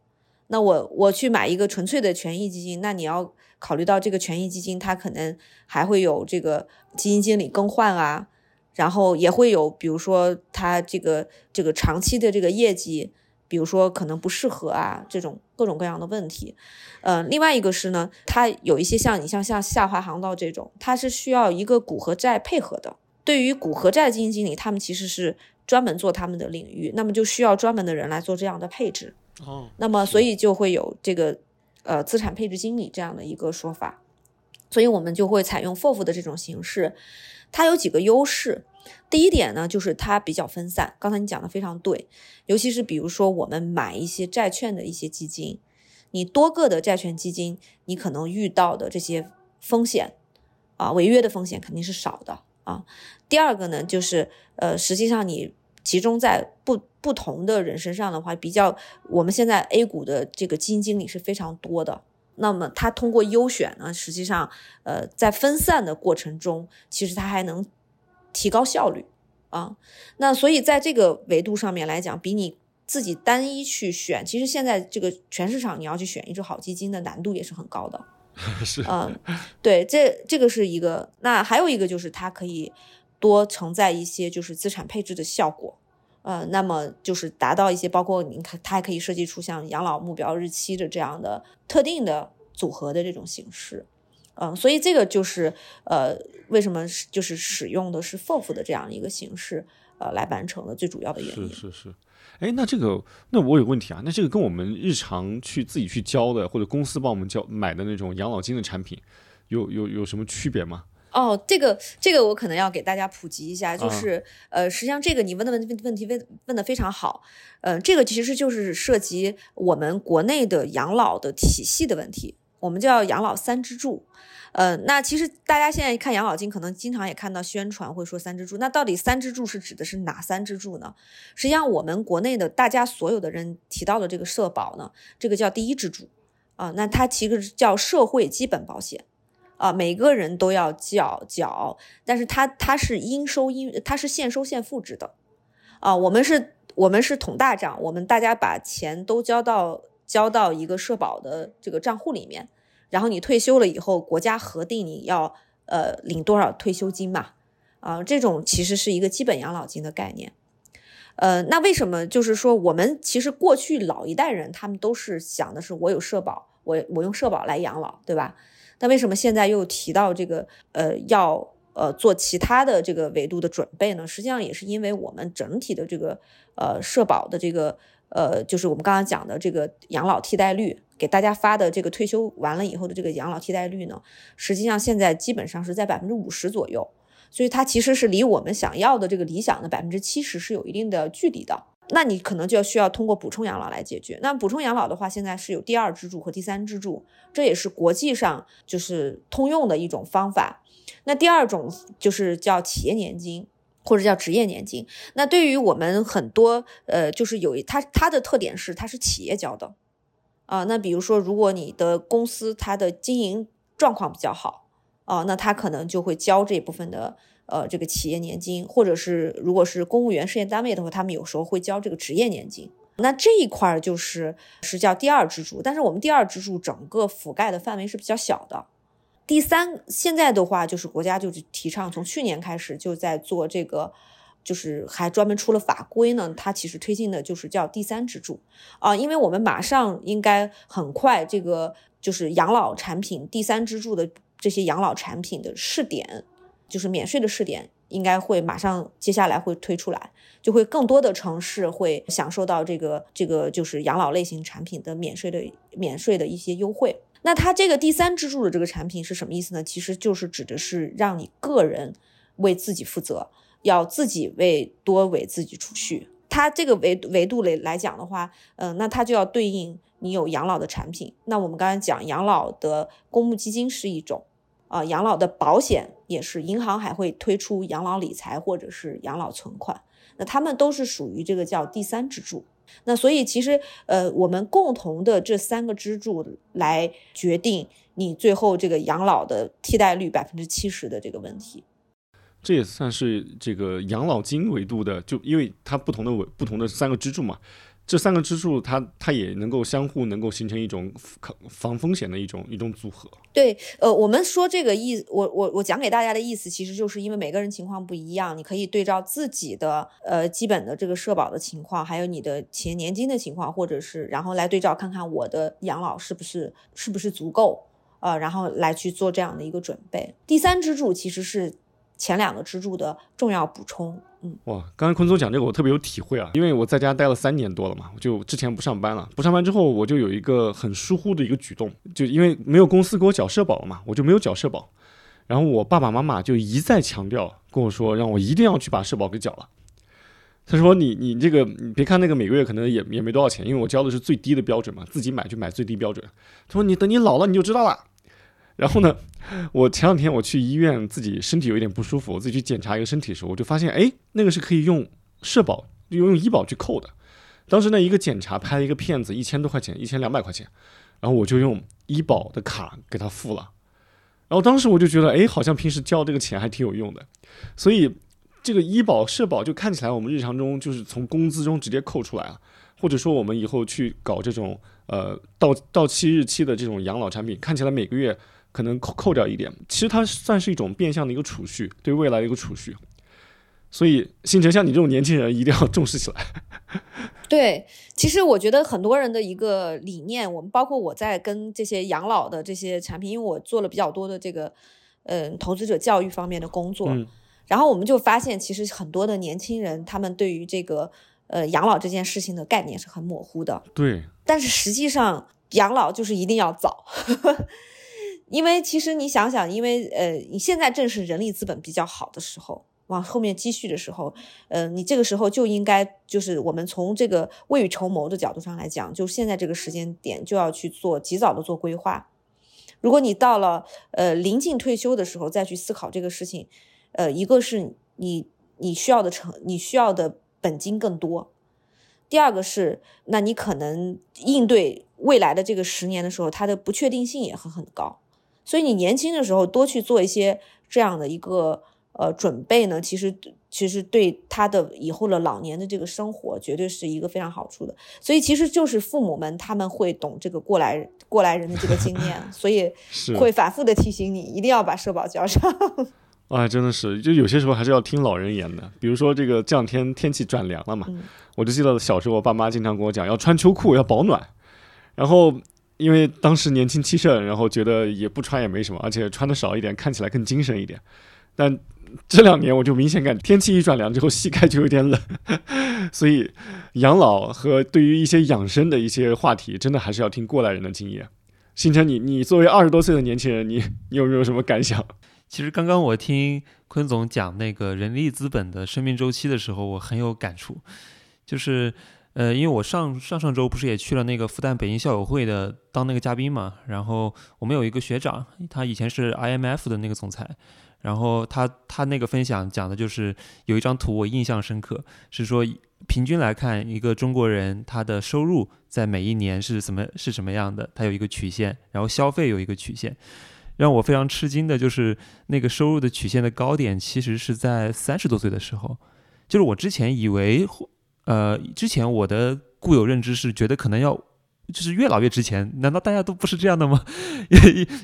那我我去买一个纯粹的权益基金，那你要考虑到这个权益基金它可能还会有这个基金经理更换啊，然后也会有比如说它这个这个长期的这个业绩，比如说可能不适合啊这种各种各样的问题。嗯，另外一个是呢，它有一些像你像像下滑航道这种，它是需要一个股和债配合的。对于股和债基金经理，他们其实是专门做他们的领域，那么就需要专门的人来做这样的配置。哦，那么所以就会有这个呃资产配置经理这样的一个说法。所以我们就会采用 FOF 的这种形式，它有几个优势。第一点呢，就是它比较分散。刚才你讲的非常对，尤其是比如说我们买一些债券的一些基金，你多个的债券基金，你可能遇到的这些风险啊，违约的风险肯定是少的。啊，第二个呢，就是呃，实际上你集中在不不同的人身上的话，比较我们现在 A 股的这个基金经理是非常多的，那么他通过优选呢，实际上呃，在分散的过程中，其实他还能提高效率啊。那所以在这个维度上面来讲，比你自己单一去选，其实现在这个全市场你要去选一只好基金的难度也是很高的。<laughs> 是，嗯，对，这这个是一个。那还有一个就是它可以多承载一些就是资产配置的效果，呃，那么就是达到一些包括你看它还可以设计出像养老目标日期的这样的特定的组合的这种形式，嗯，所以这个就是呃为什么就是使用的是 FOF 的这样一个形式呃来完成的最主要的原因。是是是。哎，那这个，那我有个问题啊，那这个跟我们日常去自己去交的，或者公司帮我们交买的那种养老金的产品，有有有什么区别吗？哦，这个这个我可能要给大家普及一下，就是呃，实际上这个你问的问问问题问问的非常好，呃，这个其实就是涉及我们国内的养老的体系的问题，我们叫养老三支柱。呃，那其实大家现在看养老金，可能经常也看到宣传会说三支柱。那到底三支柱是指的是哪三支柱呢？实际上，我们国内的大家所有的人提到的这个社保呢，这个叫第一支柱啊。那它其实叫社会基本保险啊，每个人都要缴缴，但是它它是应收应它是现收现付制的啊。我们是我们是统大账，我们大家把钱都交到交到一个社保的这个账户里面。然后你退休了以后，国家核定你要呃领多少退休金嘛？啊，这种其实是一个基本养老金的概念。呃，那为什么就是说我们其实过去老一代人他们都是想的是我有社保，我我用社保来养老，对吧？但为什么现在又提到这个呃要呃做其他的这个维度的准备呢？实际上也是因为我们整体的这个呃社保的这个呃就是我们刚刚讲的这个养老替代率。给大家发的这个退休完了以后的这个养老替代率呢，实际上现在基本上是在百分之五十左右，所以它其实是离我们想要的这个理想的百分之七十是有一定的距离的。那你可能就要需要通过补充养老来解决。那补充养老的话，现在是有第二支柱和第三支柱，这也是国际上就是通用的一种方法。那第二种就是叫企业年金或者叫职业年金。那对于我们很多呃，就是有一它它的特点是它是企业交的。啊，那比如说，如果你的公司它的经营状况比较好，啊，那他可能就会交这部分的呃这个企业年金，或者是如果是公务员事业单位的话，他们有时候会交这个职业年金。那这一块儿就是是叫第二支柱，但是我们第二支柱整个覆盖的范围是比较小的。第三，现在的话就是国家就是提倡，从去年开始就在做这个。就是还专门出了法规呢，它其实推进的就是叫第三支柱啊，因为我们马上应该很快这个就是养老产品第三支柱的这些养老产品的试点，就是免税的试点，应该会马上接下来会推出来，就会更多的城市会享受到这个这个就是养老类型产品的免税的免税的一些优惠。那它这个第三支柱的这个产品是什么意思呢？其实就是指的是让你个人为自己负责。要自己为多为自己储蓄，它这个维维度来来讲的话，嗯，那它就要对应你有养老的产品。那我们刚才讲养老的公募基金是一种，啊，养老的保险也是，银行还会推出养老理财或者是养老存款，那他们都是属于这个叫第三支柱。那所以其实，呃，我们共同的这三个支柱来决定你最后这个养老的替代率百分之七十的这个问题。这也算是这个养老金维度的，就因为它不同的维不同的三个支柱嘛，这三个支柱它它也能够相互能够形成一种防防风险的一种一种组合。对，呃，我们说这个意，我我我讲给大家的意思，其实就是因为每个人情况不一样，你可以对照自己的呃基本的这个社保的情况，还有你的企业年金的情况，或者是然后来对照看看我的养老是不是是不是足够，呃，然后来去做这样的一个准备。第三支柱其实是。前两个支柱的重要补充，嗯，哇，刚才坤总讲这个我特别有体会啊，因为我在家待了三年多了嘛，我就之前不上班了，不上班之后我就有一个很疏忽的一个举动，就因为没有公司给我缴社保了嘛，我就没有缴社保，然后我爸爸妈妈就一再强调跟我说，让我一定要去把社保给缴了。他说你你这个你别看那个每个月可能也也没多少钱，因为我交的是最低的标准嘛，自己买就买最低标准。他说你等你老了你就知道了。然后呢，我前两天我去医院，自己身体有一点不舒服，我自己去检查一个身体的时候，我就发现，哎，那个是可以用社保，用用医保去扣的。当时那一个检查拍了一个片子，一千多块钱，一千两百块钱，然后我就用医保的卡给他付了。然后当时我就觉得，哎，好像平时交这个钱还挺有用的。所以这个医保社保就看起来我们日常中就是从工资中直接扣出来了。或者说我们以后去搞这种呃到到期日期的这种养老产品，看起来每个月可能扣扣掉一点，其实它算是一种变相的一个储蓄，对未来的一个储蓄。所以，星辰像你这种年轻人一定要重视起来。<laughs> 对，其实我觉得很多人的一个理念，我们包括我在跟这些养老的这些产品，因为我做了比较多的这个嗯投资者教育方面的工作，然后我们就发现，其实很多的年轻人他们对于这个呃养老这件事情的概念是很模糊的。对，但是实际上养老就是一定要早。因为其实你想想，因为呃，你现在正是人力资本比较好的时候，往后面积蓄的时候，呃，你这个时候就应该就是我们从这个未雨绸缪的角度上来讲，就现在这个时间点就要去做及早的做规划。如果你到了呃临近退休的时候再去思考这个事情，呃，一个是你你需要的成你需要的本金更多，第二个是那你可能应对未来的这个十年的时候，它的不确定性也会很高。所以你年轻的时候多去做一些这样的一个呃准备呢，其实其实对他的以后的老年的这个生活绝对是一个非常好处的。所以其实就是父母们他们会懂这个过来过来人的这个经验，<laughs> 所以会反复的提醒你一定要把社保交上。<laughs> 啊，真的是，就有些时候还是要听老人言的。比如说这个这两天天气转凉了嘛，我就记得小时候我爸妈经常跟我讲要穿秋裤要保暖，然后。因为当时年轻气盛，然后觉得也不穿也没什么，而且穿的少一点，看起来更精神一点。但这两年我就明显感天气一转凉之后，膝盖就有点冷。<laughs> 所以养老和对于一些养生的一些话题，真的还是要听过来人的经验。星辰，你你作为二十多岁的年轻人，你你有没有什么感想？其实刚刚我听坤总讲那个人力资本的生命周期的时候，我很有感触，就是。呃，因为我上上上周不是也去了那个复旦北京校友会的当那个嘉宾嘛，然后我们有一个学长，他以前是 IMF 的那个总裁，然后他他那个分享讲的就是有一张图我印象深刻，是说平均来看一个中国人他的收入在每一年是怎么是什么样的，他有一个曲线，然后消费有一个曲线，让我非常吃惊的就是那个收入的曲线的高点其实是在三十多岁的时候，就是我之前以为。呃，之前我的固有认知是觉得可能要就是越老越值钱，难道大家都不是这样的吗？<laughs>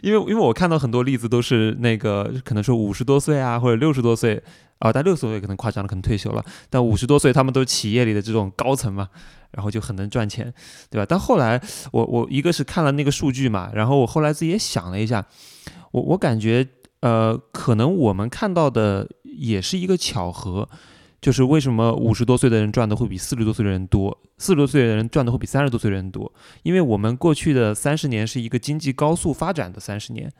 因为因为我看到很多例子都是那个可能说五十多岁啊，或者六十多岁啊，但六十多岁可能夸张了，可能退休了，但五十多岁他们都企业里的这种高层嘛，然后就很能赚钱，对吧？但后来我我一个是看了那个数据嘛，然后我后来自己也想了一下，我我感觉呃，可能我们看到的也是一个巧合。就是为什么五十多岁的人赚的会比四十多岁的人多，四十多岁的人赚的会比三十多岁的人多？因为我们过去的三十年是一个经济高速发展的三十年，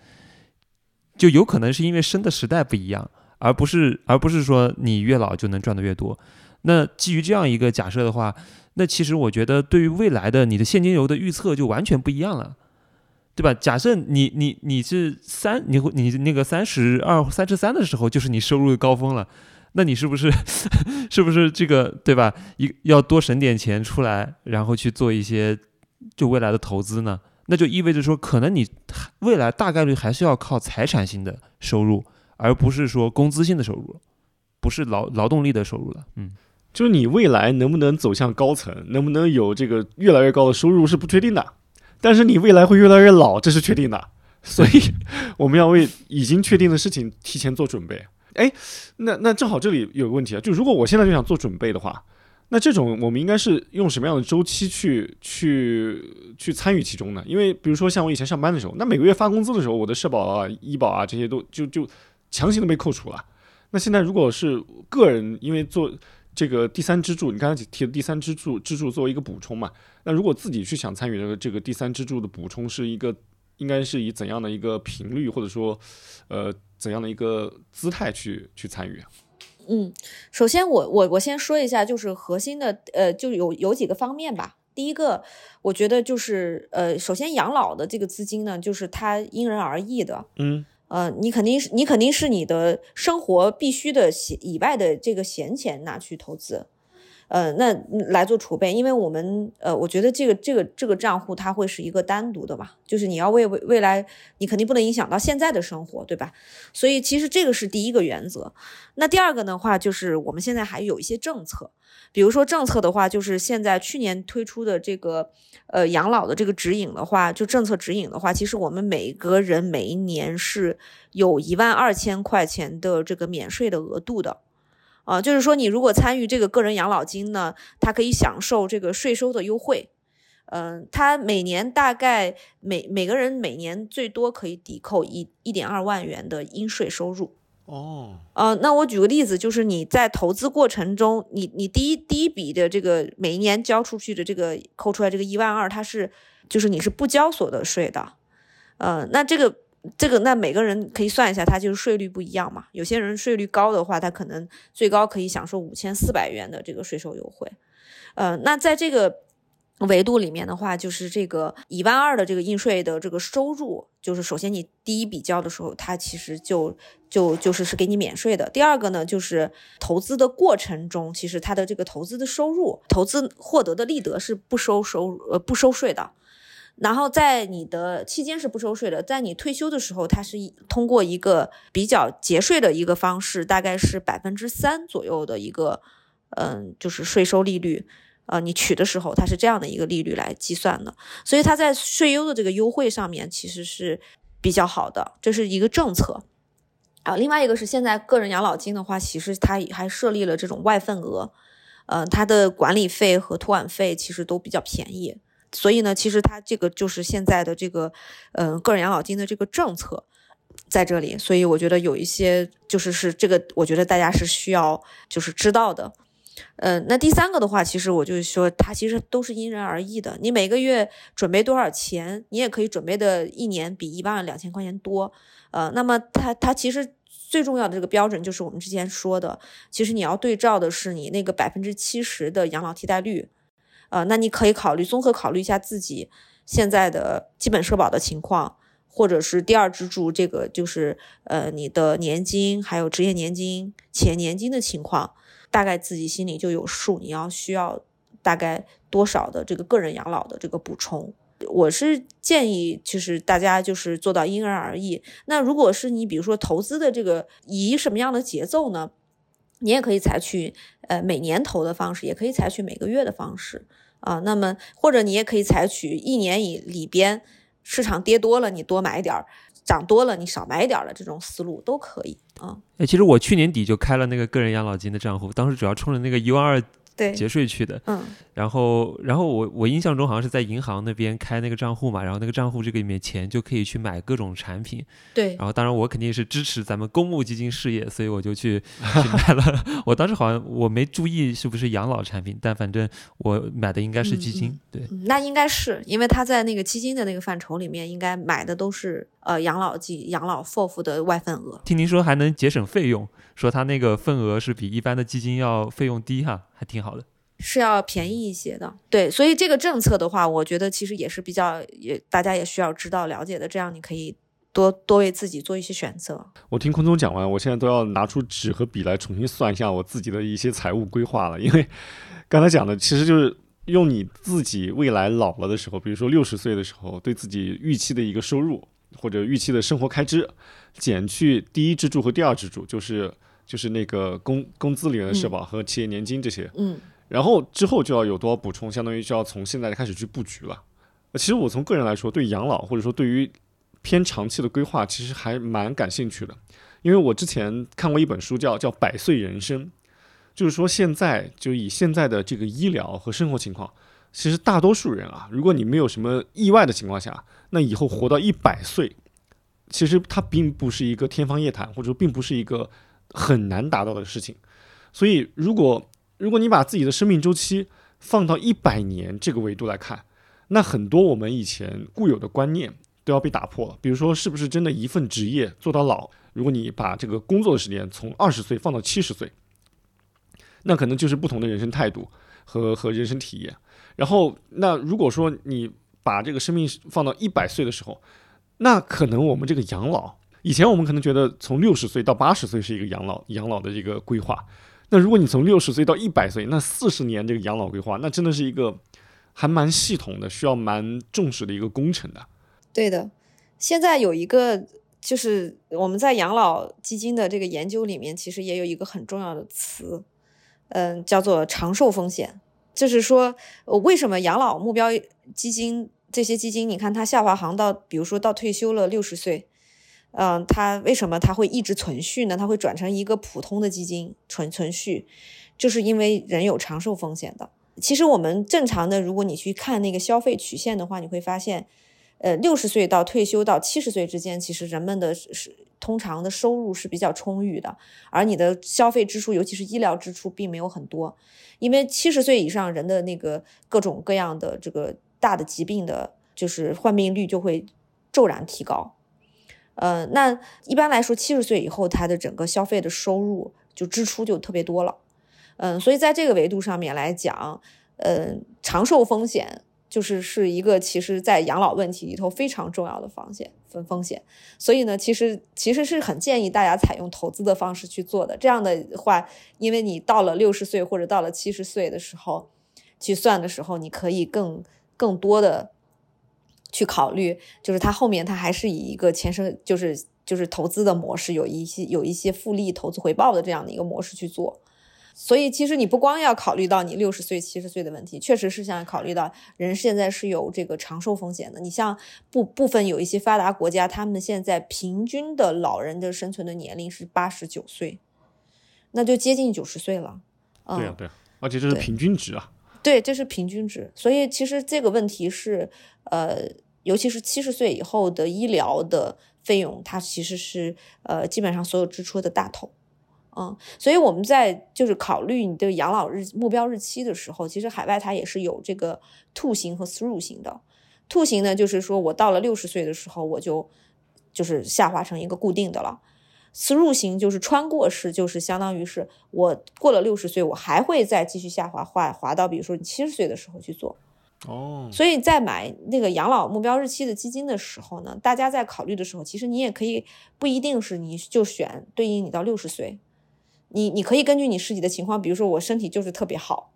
就有可能是因为生的时代不一样，而不是而不是说你越老就能赚的越多。那基于这样一个假设的话，那其实我觉得对于未来的你的现金流的预测就完全不一样了，对吧？假设你你你是三，你会你那个三十二、三十三的时候就是你收入的高峰了。那你是不是 <laughs> 是不是这个对吧？一要多省点钱出来，然后去做一些就未来的投资呢？那就意味着说，可能你未来大概率还是要靠财产性的收入，而不是说工资性的收入，不是劳劳动力的收入了。嗯，就是你未来能不能走向高层，能不能有这个越来越高的收入是不确定的，但是你未来会越来越老，这是确定的。所以 <laughs> 我们要为已经确定的事情提前做准备。哎，那那正好这里有个问题啊，就如果我现在就想做准备的话，那这种我们应该是用什么样的周期去去去参与其中呢？因为比如说像我以前上班的时候，那每个月发工资的时候，我的社保啊、医保啊这些都就就强行的被扣除了。那现在如果是个人，因为做这个第三支柱，你刚才提的第三支柱支柱作为一个补充嘛，那如果自己去想参与这个这个第三支柱的补充，是一个应该是以怎样的一个频率，或者说呃？怎样的一个姿态去去参与？嗯，首先我我我先说一下，就是核心的呃，就有有几个方面吧。第一个，我觉得就是呃，首先养老的这个资金呢，就是它因人而异的。嗯，呃，你肯定是你肯定是你的生活必须的闲以外的这个闲钱拿去投资。呃，那来做储备，因为我们呃，我觉得这个这个这个账户它会是一个单独的嘛，就是你要为未未来，你肯定不能影响到现在的生活，对吧？所以其实这个是第一个原则。那第二个的话，就是我们现在还有一些政策，比如说政策的话，就是现在去年推出的这个呃养老的这个指引的话，就政策指引的话，其实我们每个人每一年是有一万二千块钱的这个免税的额度的。啊，就是说，你如果参与这个个人养老金呢，它可以享受这个税收的优惠。嗯，它每年大概每每个人每年最多可以抵扣一一点二万元的应税收入。哦，呃，那我举个例子，就是你在投资过程中，你你第一第一笔的这个每一年交出去的这个扣出来这个一万二，它是就是你是不交所得税的。呃，那这个。这个那每个人可以算一下，他就是税率不一样嘛。有些人税率高的话，他可能最高可以享受五千四百元的这个税收优惠。呃，那在这个维度里面的话，就是这个一万二的这个应税的这个收入，就是首先你第一笔交的时候，它其实就就就是是给你免税的。第二个呢，就是投资的过程中，其实它的这个投资的收入、投资获得的利得是不收收呃不收税的。然后在你的期间是不收税的，在你退休的时候，它是通过一个比较节税的一个方式，大概是百分之三左右的一个，嗯，就是税收利率，呃，你取的时候它是这样的一个利率来计算的，所以它在税优的这个优惠上面其实是比较好的，这是一个政策。啊，另外一个是现在个人养老金的话，其实它还设立了这种外份额，呃，它的管理费和托管费其实都比较便宜。所以呢，其实它这个就是现在的这个，嗯，个人养老金的这个政策在这里。所以我觉得有一些就是是这个，我觉得大家是需要就是知道的。嗯，那第三个的话，其实我就是说，它其实都是因人而异的。你每个月准备多少钱，你也可以准备的一年比一万两千块钱多。呃，那么它它其实最重要的这个标准就是我们之前说的，其实你要对照的是你那个百分之七十的养老替代率。呃，那你可以考虑综合考虑一下自己现在的基本社保的情况，或者是第二支柱这个就是呃你的年金，还有职业年金、企业年金的情况，大概自己心里就有数，你要需要大概多少的这个个人养老的这个补充。我是建议，就是大家就是做到因人而异。那如果是你比如说投资的这个以什么样的节奏呢？你也可以采取呃每年投的方式，也可以采取每个月的方式啊。那么或者你也可以采取一年以里边市场跌多了你多买点儿，涨多了你少买点儿的这种思路都可以啊。哎，其实我去年底就开了那个个人养老金的账户，当时主要冲着那个一万二。对，节税去的，嗯，然后，然后我我印象中好像是在银行那边开那个账户嘛，然后那个账户这个里面钱就可以去买各种产品，对，然后当然我肯定是支持咱们公募基金事业，所以我就去 <laughs> 去买了。<laughs> 我当时好像我没注意是不是养老产品，但反正我买的应该是基金，对，那应该是因为他在那个基金的那个范畴里面，应该买的都是呃养老基养老 FOF 的外份额。听您说还能节省费用，说他那个份额是比一般的基金要费用低哈，还挺好的。是要便宜一些的，对，所以这个政策的话，我觉得其实也是比较也大家也需要知道了解的，这样你可以多多为自己做一些选择。我听坤总讲完，我现在都要拿出纸和笔来重新算一下我自己的一些财务规划了，因为刚才讲的其实就是用你自己未来老了的时候，比如说六十岁的时候，对自己预期的一个收入或者预期的生活开支，减去第一支柱和第二支柱，就是就是那个工工资里面的社保和企业年金这些，嗯。然后之后就要有多少补充，相当于就要从现在开始去布局了。其实我从个人来说，对养老或者说对于偏长期的规划，其实还蛮感兴趣的。因为我之前看过一本书，叫叫《百岁人生》，就是说现在就以现在的这个医疗和生活情况，其实大多数人啊，如果你没有什么意外的情况下，那以后活到一百岁，其实它并不是一个天方夜谭，或者说并不是一个很难达到的事情。所以如果如果你把自己的生命周期放到一百年这个维度来看，那很多我们以前固有的观念都要被打破了。比如说，是不是真的一份职业做到老？如果你把这个工作的时间从二十岁放到七十岁，那可能就是不同的人生态度和和人生体验。然后，那如果说你把这个生命放到一百岁的时候，那可能我们这个养老，以前我们可能觉得从六十岁到八十岁是一个养老养老的这个规划。那如果你从六十岁到一百岁，那四十年这个养老规划，那真的是一个还蛮系统的，需要蛮重视的一个工程的。对的，现在有一个就是我们在养老基金的这个研究里面，其实也有一个很重要的词，嗯，叫做长寿风险。就是说，为什么养老目标基金这些基金，你看它下滑行到，比如说到退休了六十岁，嗯，它为什么它会一直存续呢？它会转成一个普通的基金存存续，就是因为人有长寿风险的。其实我们正常的，如果你去看那个消费曲线的话，你会发现。呃，六十岁到退休到七十岁之间，其实人们的是通常的收入是比较充裕的，而你的消费支出，尤其是医疗支出，并没有很多。因为七十岁以上人的那个各种各样的这个大的疾病的，就是患病率就会骤然提高。呃，那一般来说，七十岁以后，他的整个消费的收入就支出就特别多了。嗯，所以在这个维度上面来讲，呃，长寿风险。就是是一个其实，在养老问题里头非常重要的防线风风险，所以呢，其实其实是很建议大家采用投资的方式去做的。这样的话，因为你到了六十岁或者到了七十岁的时候去算的时候，你可以更更多的去考虑，就是它后面它还是以一个前生就是就是投资的模式，有一些有一些复利投资回报的这样的一个模式去做。所以，其实你不光要考虑到你六十岁、七十岁的问题，确实是想考虑到人现在是有这个长寿风险的。你像部部分有一些发达国家，他们现在平均的老人的生存的年龄是八十九岁，那就接近九十岁了。对啊，对啊，而且这是平均值啊。对，这是平均值。所以，其实这个问题是，呃，尤其是七十岁以后的医疗的费用，它其实是呃基本上所有支出的大头。嗯，所以我们在就是考虑你的养老日目标日期的时候，其实海外它也是有这个 two 型和 through 型的。two 型呢，就是说我到了六十岁的时候，我就就是下滑成一个固定的了。through 型就是穿过式，就是相当于是我过了六十岁，我还会再继续下滑，滑滑到比如说你七十岁的时候去做。哦，所以在买那个养老目标日期的基金的时候呢，大家在考虑的时候，其实你也可以不一定是你就选对应你到六十岁。你你可以根据你实际的情况，比如说我身体就是特别好，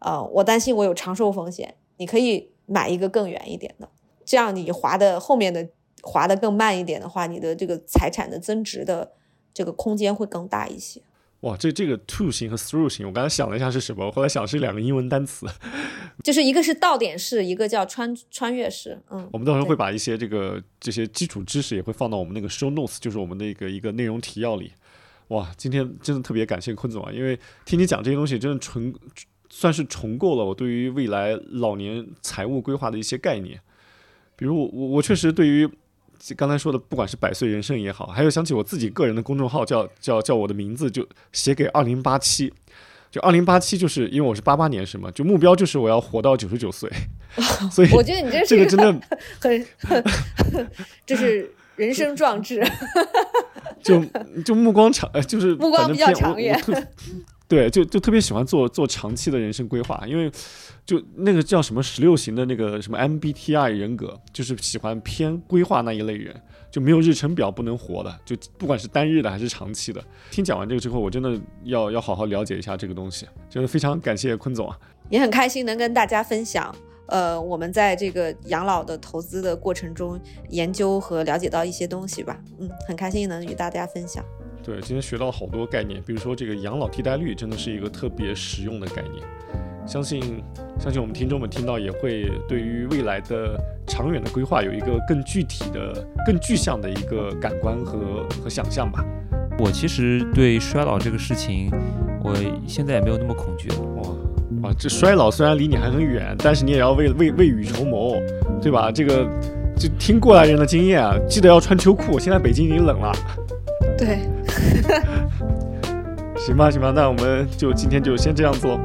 呃，我担心我有长寿风险，你可以买一个更远一点的，这样你滑的后面的滑的更慢一点的话，你的这个财产的增值的这个空间会更大一些。哇，这这个 to 型和 through 型，我刚才想了一下是什么，我后来想是两个英文单词，就是一个是到点式，一个叫穿穿越式。嗯，我们到时候会把一些这个这些基础知识也会放到我们那个 show notes，就是我们那个一个内容提要里。哇，今天真的特别感谢坤总啊！因为听你讲这些东西，真的重算是重构了我对于未来老年财务规划的一些概念。比如我我我确实对于刚才说的，不管是百岁人生也好，还有想起我自己个人的公众号叫叫叫我的名字，就写给二零八七，就二零八七，就是因为我是八八年生嘛，就目标就是我要活到九十九岁。所以我觉得你这这个真的很，<laughs> <laughs> 这是。人生壮志，就就目光长，就是目光比较长远。<laughs> 对，就就特别喜欢做做长期的人生规划，因为就那个叫什么十六型的那个什么 MBTI 人格，就是喜欢偏规划那一类人，就没有日程表不能活的，就不管是单日的还是长期的。听讲完这个之后，我真的要要好好了解一下这个东西，真的非常感谢坤总啊，也很开心能跟大家分享。呃，我们在这个养老的投资的过程中，研究和了解到一些东西吧。嗯，很开心能与大家分享。对，今天学到好多概念，比如说这个养老替代率真的是一个特别实用的概念。相信相信我们听众们听到也会对于未来的长远的规划有一个更具体的、更具象的一个感官和和想象吧。我其实对衰老这个事情，我现在也没有那么恐惧了。哇。啊，这衰老虽然离你还很远，但是你也要为未未雨绸缪，对吧？这个就听过来人的经验啊，记得要穿秋裤。现在北京已经冷了。对。<laughs> 行吧，行吧，那我们就今天就先这样做。